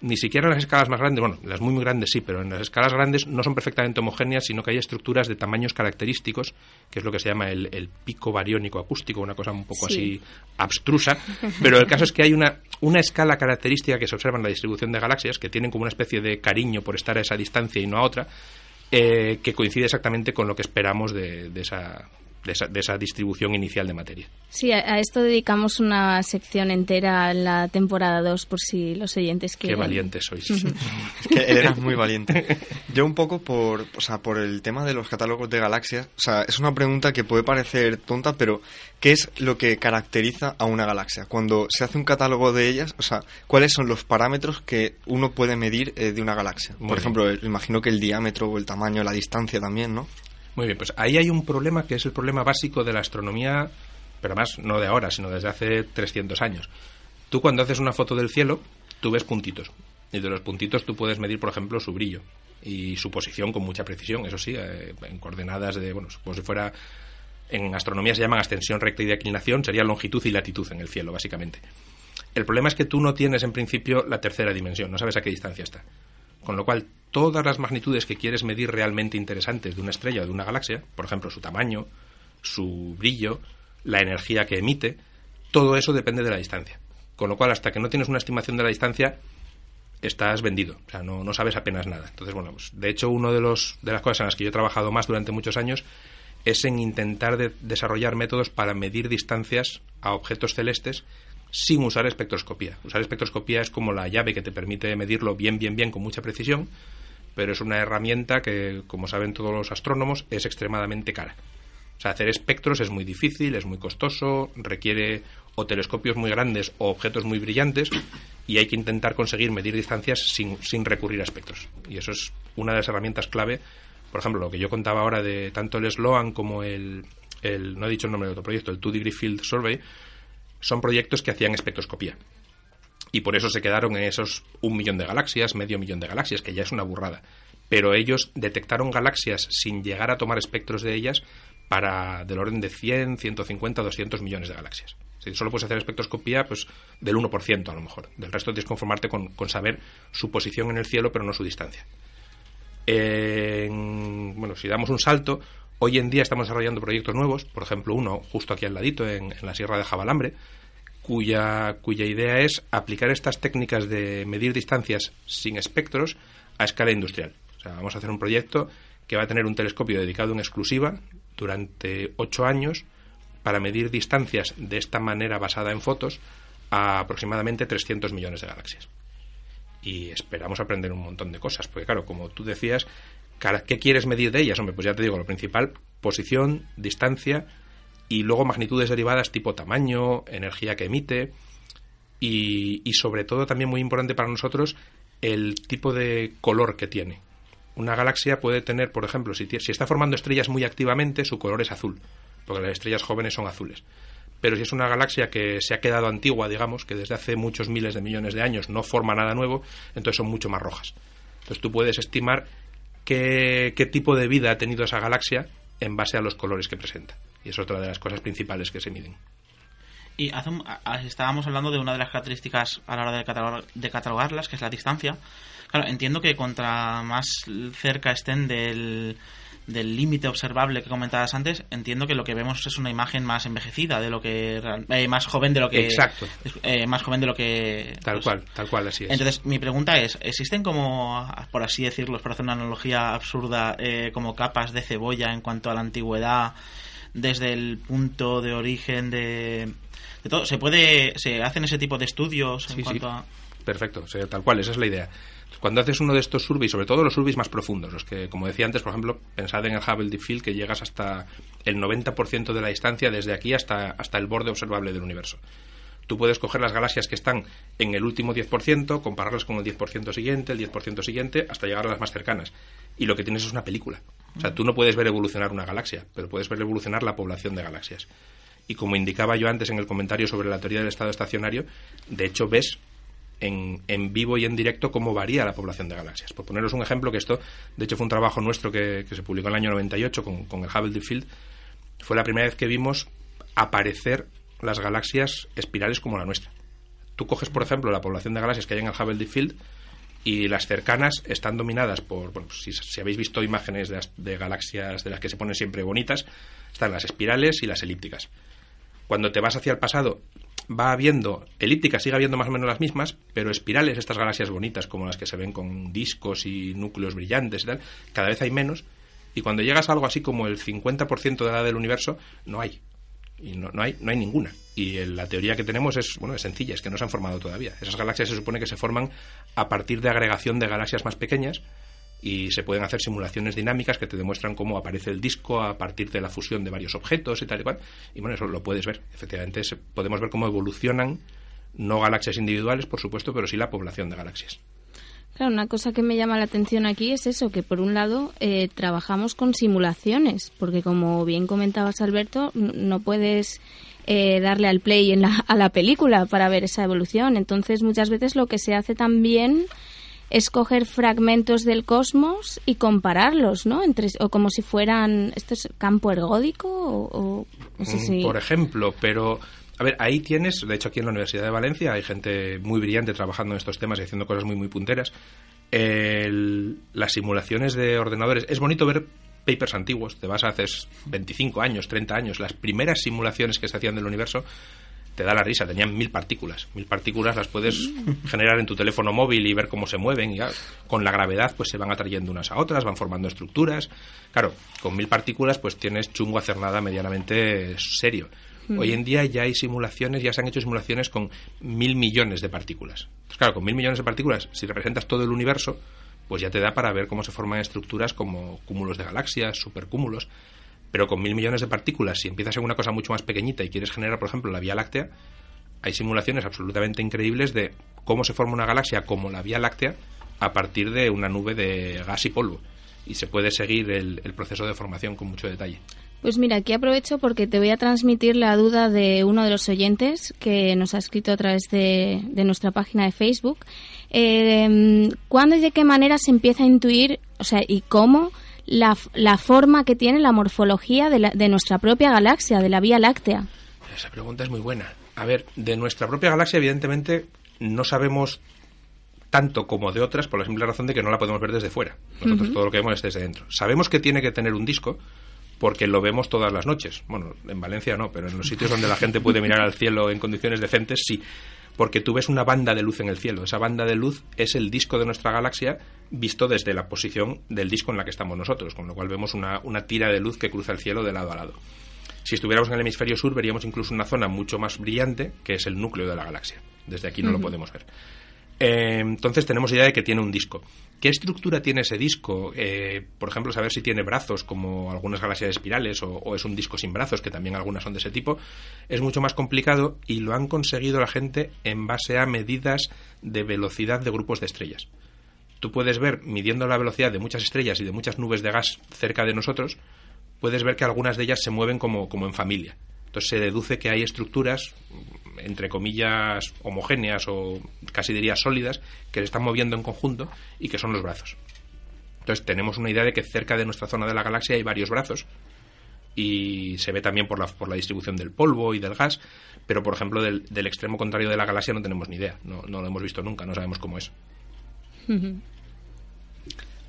ni siquiera en las escalas más grandes, bueno, las muy, muy grandes sí, pero en las escalas grandes no son perfectamente homogéneas, sino que hay estructuras de tamaños característicos, que es lo que se llama el, pico bariónico acústico, una cosa un poco así abstrusa, pero el caso es que hay una, una escala característica que se observa en la distribución de galaxias, que tienen como una especie de cariño por estar a esa distancia y no a otra, eh, que coincide exactamente con lo que esperamos de, esa de esa, de esa distribución inicial de materia. Sí, a, esto dedicamos una sección entera en la temporada 2 por si los oyentes quieren. Qué valientes sois. es que él era muy valiente. Yo un poco por, o sea, por el tema de los catálogos de galaxias, o sea, es una pregunta que puede parecer tonta, pero ¿qué es lo que caracteriza a una galaxia? Cuando se hace un catálogo de ellas, o sea, ¿cuáles son los parámetros que uno puede medir eh, de una galaxia? por ejemplo, imagino que el diámetro o el tamaño, la distancia también, ¿no? Muy bien, pues ahí hay un problema que es el problema básico de la astronomía, pero más no de ahora, sino desde hace 300 años. Tú cuando haces una foto del cielo, tú ves puntitos. Y de los puntitos tú puedes medir, por ejemplo, su brillo y su posición con mucha precisión, eso sí, eh, en coordenadas de, bueno, como si fuera, en astronomía se llaman ascensión recta y declinación, sería longitud y latitud en el cielo, básicamente. El problema es que tú no tienes en principio la tercera dimensión, no sabes a qué distancia está. Con lo cual, todas las magnitudes que quieres medir realmente interesantes de una estrella o de una galaxia, por ejemplo, su tamaño, su brillo, la energía que emite, todo eso depende de la distancia. Con lo cual, hasta que no tienes una estimación de la distancia, estás vendido, o sea, no, sabes apenas nada. Entonces, bueno, pues, de hecho, una de, los, de las cosas en las que yo he trabajado más durante muchos años es en intentar desarrollar métodos para medir distancias a objetos celestes sin usar espectroscopía. Usar espectroscopía es como la llave que te permite medirlo bien, bien, bien, con mucha precisión, pero es una herramienta que, como saben todos los astrónomos, es extremadamente cara. O sea, hacer espectros es muy difícil, es muy costoso, requiere o telescopios muy grandes o objetos muy brillantes y hay que intentar conseguir medir distancias sin, sin recurrir a espectros. Y eso es una de las herramientas clave. Por ejemplo, lo que yo contaba ahora de tanto el SLOAN como el, el no he dicho el nombre de otro proyecto, el Two Degree Field Survey, son proyectos que hacían espectroscopía. Y por eso se quedaron en esos un millón de galaxias, medio millón de galaxias, que ya es una burrada. Pero ellos detectaron galaxias sin llegar a tomar espectros de ellas para del orden de 100, 150, 200 millones de galaxias. Si solo puedes hacer espectroscopía pues del 1% a lo mejor. Del resto tienes que conformarte con, saber su posición en el cielo, pero no su distancia. bueno, si damos un salto, Hoy en día estamos desarrollando proyectos nuevos, por ejemplo uno justo aquí al ladito, en, la Sierra de Jabalambre, cuya, cuya idea es aplicar estas técnicas de medir distancias sin espectros a escala industrial. O sea, vamos a hacer un proyecto que va a tener un telescopio dedicado en exclusiva durante ocho años para medir distancias de esta manera basada en fotos a aproximadamente 300 millones de galaxias. Y esperamos aprender un montón de cosas, porque claro, como tú decías, ¿Qué quieres medir de ellas? Hombre, pues ya te digo, lo principal, posición, distancia y luego magnitudes derivadas tipo tamaño, energía que emite y, sobre todo también muy importante para nosotros el tipo de color que tiene. Una galaxia puede tener, por ejemplo, si, si está formando estrellas muy activamente, su color es azul, porque las estrellas jóvenes son azules. Pero si es una galaxia que se ha quedado antigua, digamos, que desde hace muchos miles de millones de años no forma nada nuevo, entonces son mucho más rojas. Entonces tú puedes estimar qué, tipo de vida ha tenido esa galaxia en base a los colores que presenta. Y es otra de las cosas principales que se miden. Y estábamos hablando de una de las características a la hora de, de catalogarlas, que es la distancia. Claro, entiendo que contra más cerca estén del, del límite observable que comentabas antes, entiendo que lo que vemos es una imagen más envejecida de lo que eh, más joven de lo que exacto. eh, más joven de lo que tal pues, cual tal cual así es. Entonces mi pregunta es existen como por así decirlo por hacer una analogía absurda eh, como capas de cebolla en cuanto a la antigüedad desde el punto de origen de, de todo se puede se hacen ese tipo de estudios en cuanto a perfecto tal cual esa es la idea cuando haces uno de estos surveys, sobre todo los surveys más profundos, los que, como decía antes, por ejemplo, pensad en el Hubble Deep Field, que llegas hasta el 90% de la distancia desde aquí hasta, hasta el borde observable del universo. Tú puedes coger las galaxias que están en el último 10%, compararlas con el 10% siguiente, el 10% siguiente, hasta llegar a las más cercanas. Y lo que tienes es una película. O sea, tú no puedes ver evolucionar una galaxia, pero puedes ver evolucionar la población de galaxias. Y como indicaba yo antes en el comentario sobre la teoría del estado estacionario, de hecho ves en, en, vivo y en directo cómo varía la población de galaxias. Por poneros un ejemplo, que esto, de hecho, fue un trabajo nuestro que, se publicó en el año 98 con, con el Hubble Deep Field, fue la primera vez que vimos aparecer las galaxias espirales como la nuestra. Tú coges, por ejemplo, la población de galaxias que hay en el Hubble Deep Field y las cercanas están dominadas por, bueno, si, si habéis visto imágenes de, de, galaxias de las que se ponen siempre bonitas, están las espirales y las elípticas. Cuando te vas hacia el pasado va habiendo elípticas, sigue habiendo más o menos las mismas, pero espirales, estas galaxias bonitas como las que se ven con discos y núcleos brillantes y tal, cada vez hay menos Y cuando llegas a algo así como el 50% de la edad del universo, no hay. Y no, no, hay, no hay ninguna. Y la teoría que tenemos es, bueno, es sencilla, es que no se han formado todavía. Esas galaxias se supone que se forman a partir de agregación de galaxias más pequeñas y se pueden hacer simulaciones dinámicas que te demuestran cómo aparece el disco a partir de la fusión de varios objetos y tal y cual. Y bueno, eso lo puedes ver. Efectivamente, podemos ver cómo evolucionan, no galaxias individuales, por supuesto, pero sí la población de galaxias. Claro, una cosa que me llama la atención aquí es eso, que por un lado eh, trabajamos con simulaciones, porque como bien comentabas Alberto, no puedes eh, darle al play en la, a la película para ver esa evolución. Entonces muchas veces lo que se hace también es coger fragmentos del cosmos y compararlos, ¿no? Entre, o como si fueran, ¿esto es campo ergódico o, mm, Por ejemplo, pero a ver, ahí tienes, de hecho aquí en la Universidad de Valencia hay gente muy brillante trabajando en estos temas y haciendo cosas muy, muy punteras. las simulaciones de ordenadores, es bonito ver papers antiguos, te vas a hacer 25 años, 30 años, las primeras simulaciones que se hacían del universo, te da la risa, tenían mil partículas. Mil partículas las puedes generar en tu teléfono móvil y ver cómo se mueven. Y con la gravedad pues se van atrayendo unas a otras, van formando estructuras. Claro, con mil partículas pues tienes chungo hacer nada medianamente serio. Mm. Hoy en día ya hay simulaciones, ya se han hecho simulaciones con mil millones de partículas. Pues claro, con mil millones de partículas, si representas todo el universo, pues ya te da para ver cómo se forman estructuras como cúmulos de galaxias, supercúmulos. Pero con mil millones de partículas, si empiezas en una cosa mucho más pequeñita y quieres generar, por ejemplo, la Vía Láctea, hay simulaciones absolutamente increíbles de cómo se forma una galaxia como la Vía Láctea a partir de una nube de gas y polvo. Y se puede seguir el proceso de formación con mucho detalle. Pues mira, aquí aprovecho porque te voy a transmitir la duda de uno de los oyentes que nos ha escrito a través de, nuestra página de Facebook. Eh, ¿Cuándo y de qué manera se empieza a intuir, o sea, y cómo la, la forma que tiene la morfología de, de nuestra propia galaxia, de la Vía Láctea? Esa pregunta es muy buena. A ver, de nuestra propia galaxia, evidentemente, no sabemos tanto como de otras por la simple razón de que no la podemos ver desde fuera. Nosotros todo lo que vemos es desde dentro. Sabemos que tiene que tener un disco, porque lo vemos todas las noches. Bueno, en Valencia no, pero en los sitios donde la gente puede mirar al cielo en condiciones decentes, sí. Porque tú ves una banda de luz en el cielo. Esa banda de luz es el disco de nuestra galaxia visto desde la posición del disco en la que estamos nosotros, con lo cual vemos una, una tira de luz que cruza el cielo de lado a lado. Si estuviéramos en el hemisferio sur, veríamos incluso una zona mucho más brillante, que es el núcleo de la galaxia. Desde aquí no lo podemos ver. Eh, entonces tenemos idea de que tiene un disco. ¿Qué estructura tiene ese disco? Eh, por ejemplo, saber si tiene brazos como algunas galaxias espirales o, es un disco sin brazos, que también algunas son de ese tipo, es mucho más complicado y lo han conseguido la gente en base a medidas de velocidad de grupos de estrellas. Tú puedes ver, midiendo la velocidad de muchas estrellas y de muchas nubes de gas cerca de nosotros, puedes ver que algunas de ellas se mueven como, como en familia. Entonces se deduce que hay estructuras entre comillas, homogéneas o casi diría sólidas, que se están moviendo en conjunto y que son los brazos. Entonces tenemos una idea de que cerca de nuestra zona de la galaxia hay varios brazos y se ve también por la, por la distribución del polvo y del gas, pero por ejemplo del, extremo contrario de la galaxia no tenemos ni idea, no, no, lo hemos visto nunca, no sabemos cómo es.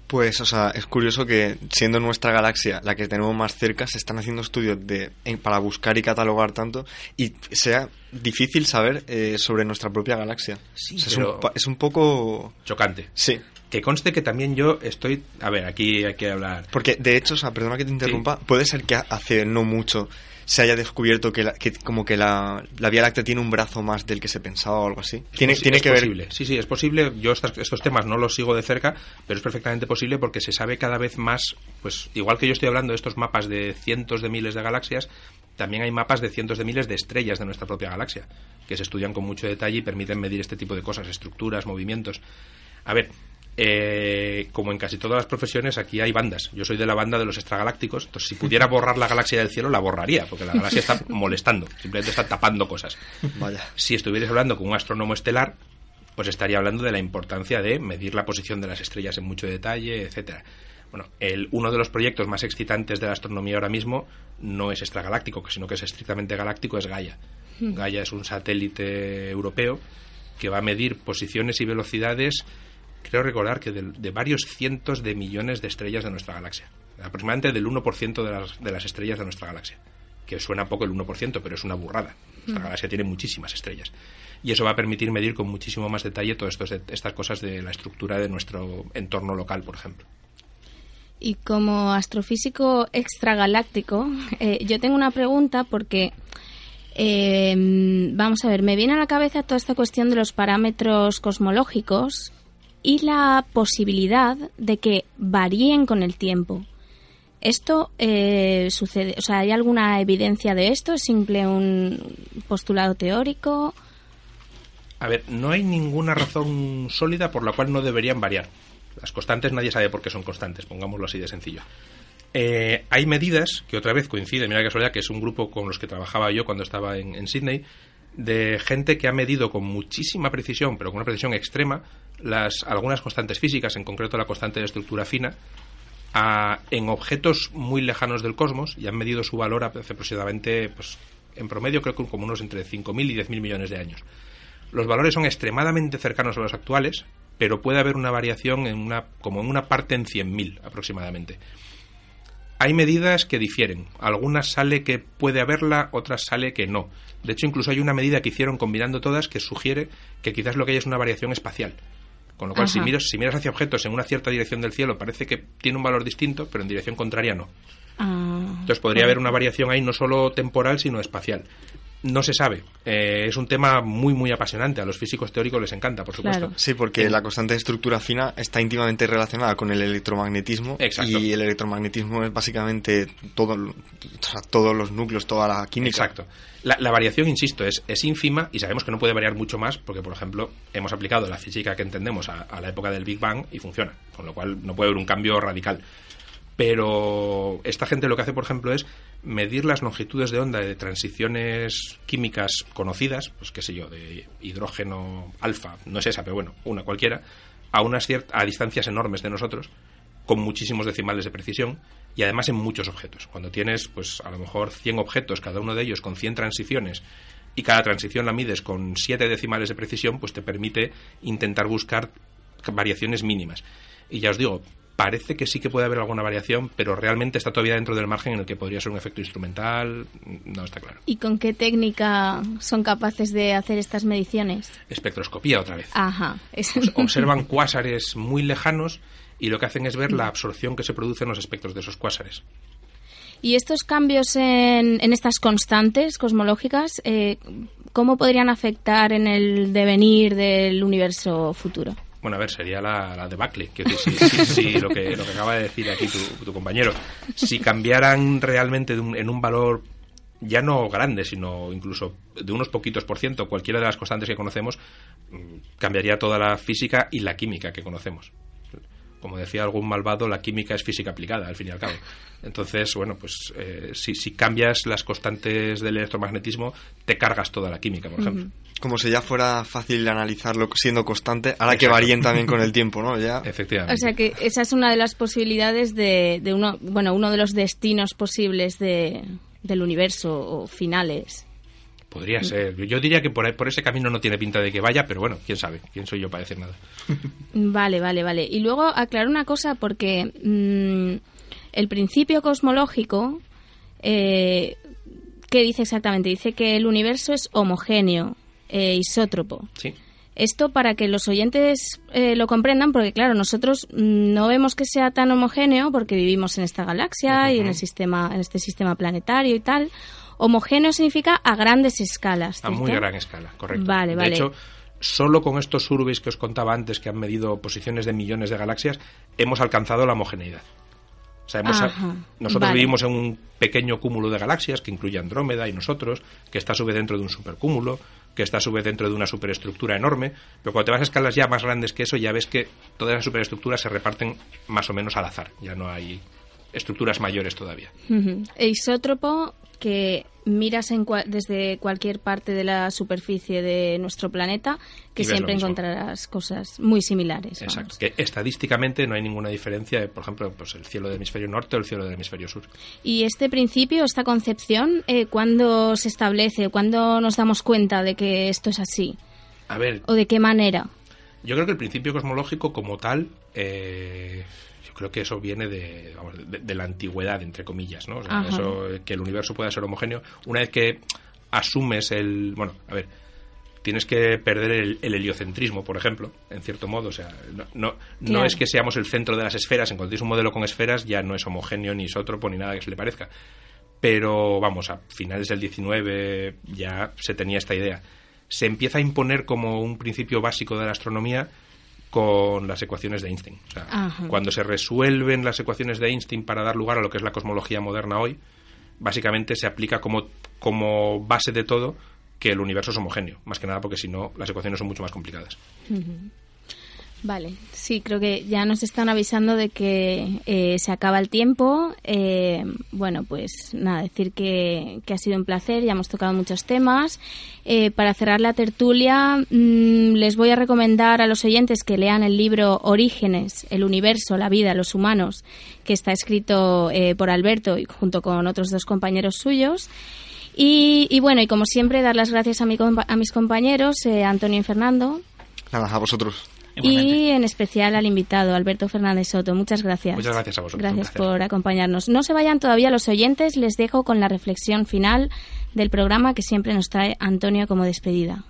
Pues, o sea, es curioso que siendo nuestra galaxia la que tenemos más cerca, se están haciendo estudios de, para buscar y catalogar tanto y sea difícil saber eh, sobre nuestra propia galaxia. Sí, es, un, es, un, poco... Chocante. Sí. Que conste que también yo estoy... A ver, aquí hay que hablar... Porque, de hecho, o sea, perdona que te interrumpa, puede ser que hace no mucho se haya descubierto que, como que la, Vía Láctea tiene un brazo más del que se pensaba o algo así. Tiene, tiene que ver. Sí, sí, es posible. Yo estos temas no los sigo de cerca, pero es perfectamente posible porque se sabe cada vez más, pues igual que yo estoy hablando de estos mapas de cientos de miles de galaxias, también hay mapas de cientos de miles de estrellas de nuestra propia galaxia, que se estudian con mucho detalle y permiten medir este tipo de cosas, estructuras, movimientos. A ver, eh, como en casi todas las profesiones, aquí hay bandas. Yo soy de la banda de los extragalácticos, entonces si pudiera borrar la galaxia del cielo, la borraría, porque la galaxia está molestando, simplemente está tapando cosas. Vaya. Si estuvieras hablando con un astrónomo estelar, pues estaría hablando de la importancia de medir la posición de las estrellas en mucho detalle, etcétera. Bueno, el, uno de los proyectos más excitantes de la astronomía ahora mismo no es extragaláctico, sino que es estrictamente galáctico, es Gaia. Hmm. Gaia es un satélite europeo que va a medir posiciones y velocidades creo recordar que de, varios cientos de millones de estrellas de nuestra galaxia. Aproximadamente del 1% de las, de las estrellas de nuestra galaxia. Que suena poco el 1%, pero es una burrada. Nuestra mm. galaxia tiene muchísimas estrellas. Y eso va a permitir medir con muchísimo más detalle todas estas cosas de la estructura de nuestro entorno local, por ejemplo. Y como astrofísico extragaláctico, eh, yo tengo una pregunta porque, eh, vamos a ver, me viene a la cabeza toda esta cuestión de los parámetros cosmológicos y la posibilidad de que varíen con el tiempo. ¿Esto eh, sucede? O sea, ¿hay alguna evidencia de esto? ¿Es simple un postulado teórico? A ver, no hay ninguna razón sólida por la cual no deberían variar. Las constantes nadie sabe por qué son constantes, pongámoslo así de sencillo. Eh, hay medidas que otra vez coinciden, mira que casualidad, que es un grupo con los que trabajaba yo cuando estaba en, en Sydney, de gente que ha medido con muchísima precisión, pero con una precisión extrema, las, algunas constantes físicas, en concreto la constante de estructura fina, en objetos muy lejanos del cosmos y han medido su valor hace aproximadamente, pues, en promedio creo que como unos entre 5.000 y 10.000 millones de años. Los valores son extremadamente cercanos a los actuales, pero puede haber una variación en una, como en una parte en 100.000 aproximadamente. Hay medidas que difieren. Algunas sale que puede haberla, otras sale que no. De hecho, incluso hay una medida que hicieron combinando todas que sugiere que quizás lo que hay es una variación espacial. Con lo cual, si miras, si miras hacia objetos en una cierta dirección del cielo, parece que tiene un valor distinto, pero en dirección contraria no. Ah, Entonces podría haber una variación ahí no solo temporal, sino espacial. No se sabe. Eh, es un tema muy, muy apasionante. A los físicos teóricos les encanta, por supuesto. Claro. Sí, porque la constante de estructura fina está íntimamente relacionada con el electromagnetismo Exacto. y el electromagnetismo es básicamente todo, o sea, todos los núcleos, toda la química. Exacto. La, la variación, insisto, es, es ínfima y sabemos que no puede variar mucho más porque, por ejemplo, hemos aplicado la física que entendemos a, a la época del Big Bang y funciona. Con lo cual no puede haber un cambio radical. Pero esta gente lo que hace, por ejemplo, es medir las longitudes de onda de transiciones químicas conocidas, pues qué sé yo, de hidrógeno alfa, no es esa, pero bueno, una cualquiera, a unas a distancias enormes de nosotros, con muchísimos decimales de precisión y además en muchos objetos. Cuando tienes, pues a lo mejor 100 objetos, cada uno de ellos con 100 transiciones, y cada transición la mides con 7 decimales de precisión, pues te permite intentar buscar variaciones mínimas. Y ya os digo, parece que sí que puede haber alguna variación, pero realmente está todavía dentro del margen en el que podría ser un efecto instrumental, no está claro. ¿Y con qué técnica son capaces de hacer estas mediciones? Espectroscopía otra vez. Ajá. es- Obs- Observan cuásares muy lejanos y lo que hacen es ver la absorción que se produce en los espectros de esos cuásares. Y estos cambios en, en estas constantes cosmológicas, eh, ¿cómo podrían afectar en el devenir del universo futuro? Bueno, a ver, sería la, la debacle. Quiero decir, sí, sí, sí, lo, que, lo que acaba de decir aquí tu, tu compañero. Si cambiaran realmente de un- en un valor ya no grande, sino incluso de unos poquitos por ciento, cualquiera de las constantes que conocemos, mm, cambiaría toda la física y la química que conocemos. Como decía algún malvado, la química es física aplicada, al fin y al cabo. Entonces, bueno, pues eh, si, si cambias las constantes del electromagnetismo, te cargas toda la química, por ejemplo. Como si ya fuera fácil analizarlo siendo constante, ahora que varíen también con el tiempo, ¿no? Ya... Efectivamente. O sea que esa es una de las posibilidades de, de uno, bueno, uno de los destinos posibles de, del universo o finales. Podría ser. Yo diría que por, ahí- por ese camino no tiene pinta de que vaya, pero bueno, quién sabe. ¿Quién soy yo para decir nada? Vale, vale, vale. Y luego aclarar una cosa porque mm, el principio cosmológico, eh, ¿qué dice exactamente? Dice que el universo es homogéneo, e isótropo. Sí. Esto para que los oyentes eh, lo comprendan, porque claro, nosotros mm, no vemos que sea tan homogéneo porque vivimos en esta galaxia y en el sistema, en este sistema planetario y tal. Homogéneo significa a grandes escalas. A muy gran escala, correcto. Vale, de vale. hecho, solo con estos surveys que os contaba antes, que han medido posiciones de millones de galaxias, hemos alcanzado la homogeneidad. O sea, hemos- Ajá, nosotros vale. vivimos en un pequeño cúmulo de galaxias que incluye Andrómeda y nosotros, que está a su vez dentro de un supercúmulo, que está a su vez dentro de una superestructura enorme, pero cuando te vas a escalas ya más grandes que eso, ya ves que todas las superestructuras se reparten más o menos al azar, ya no hay estructuras mayores todavía. E isótropo que miras en cua- desde cualquier parte de la superficie de nuestro planeta, que siempre encontrarás cosas muy similares. Exacto. vamos. Que estadísticamente no hay ninguna diferencia, de, por ejemplo, pues el cielo del hemisferio norte o el cielo del hemisferio sur. Y este principio, esta concepción, eh, ¿cuándo se establece? ¿Cuándo nos damos cuenta de que esto es así? A ver, ¿O de qué manera? yo creo que el principio cosmológico como tal, eh, creo que eso viene de, vamos, de, de la antigüedad, entre comillas, ¿no? O sea, Ajá. eso, que el universo pueda ser homogéneo. Una vez que asumes el... Bueno, a ver, tienes que perder el, heliocentrismo, por ejemplo, en cierto modo. O sea, no, no, Claro. es que seamos el centro de las esferas. En cuanto tienes un modelo con esferas, ya no es homogéneo, ni isótropo, ni nada que se le parezca. Pero, vamos, a finales del 19 ya se tenía esta idea. Se empieza a imponer como un principio básico de la astronomía con las ecuaciones de Einstein. O sea, cuando se resuelven las ecuaciones de Einstein para dar lugar a lo que es la cosmología moderna hoy, básicamente se aplica como, como base de todo que el universo es homogéneo, más que nada porque si no las ecuaciones son mucho más complicadas. Vale, sí, creo que ya nos están avisando de que eh, se acaba el tiempo. Eh, bueno, pues nada, decir que, que ha sido un placer, ya hemos tocado muchos temas. Eh, para cerrar la tertulia, mm, les voy a recomendar a los oyentes que lean el libro Orígenes, el universo, la vida, los humanos, que está escrito eh, por Alberto y junto con otros dos compañeros suyos. Y, y bueno, y como siempre, dar las gracias a, mi a mis compañeros, eh, Antonio y Fernando. Nada, a vosotros. Igualmente. Y en especial al invitado, Alberto Fernández Soto. Muchas gracias. Muchas gracias a vosotros, Gracias por acompañarnos. No se vayan todavía los oyentes, les dejo con la reflexión final del programa que siempre nos trae Antonio como despedida.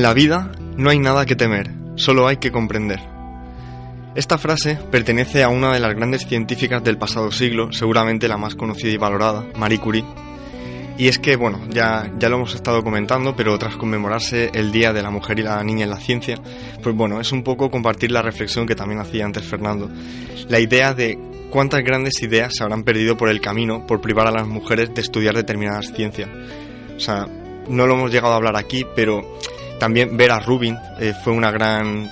En la vida no hay nada que temer, solo hay que comprender. Esta frase pertenece a una de las grandes científicas del pasado siglo, seguramente la más conocida y valorada, Marie Curie. Y es que, bueno, ya, ya lo hemos estado comentando, pero tras conmemorarse el Día de la Mujer y la Niña en la Ciencia, pues bueno, es un poco compartir la reflexión que también hacía antes Fernando. La idea de cuántas grandes ideas se habrán perdido por el camino por privar a las mujeres de estudiar determinadas ciencias. O sea, no lo hemos llegado a hablar aquí, pero también ver a Rubin eh, fue una gran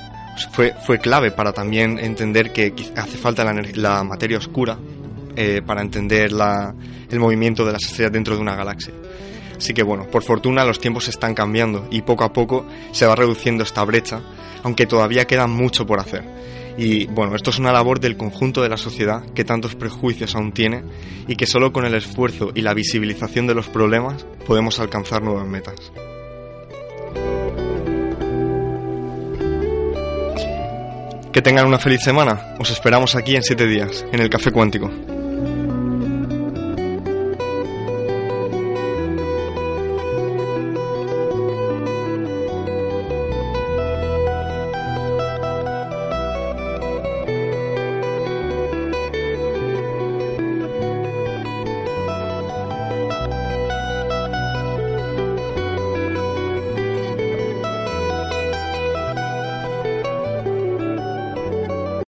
fue, clave para también entender que hace falta la, materia oscura eh, para entender el movimiento de las estrellas dentro de una galaxia. Así que bueno, por fortuna los tiempos están cambiando y poco a poco se va reduciendo esta brecha, aunque todavía queda mucho por hacer. Y bueno, esto es una labor del conjunto de la sociedad que tantos prejuicios aún tiene y que solo con el esfuerzo y la visibilización de los problemas podemos alcanzar nuevas metas. Que tengan una feliz semana. Os esperamos aquí en siete días, en el Café Cuántico.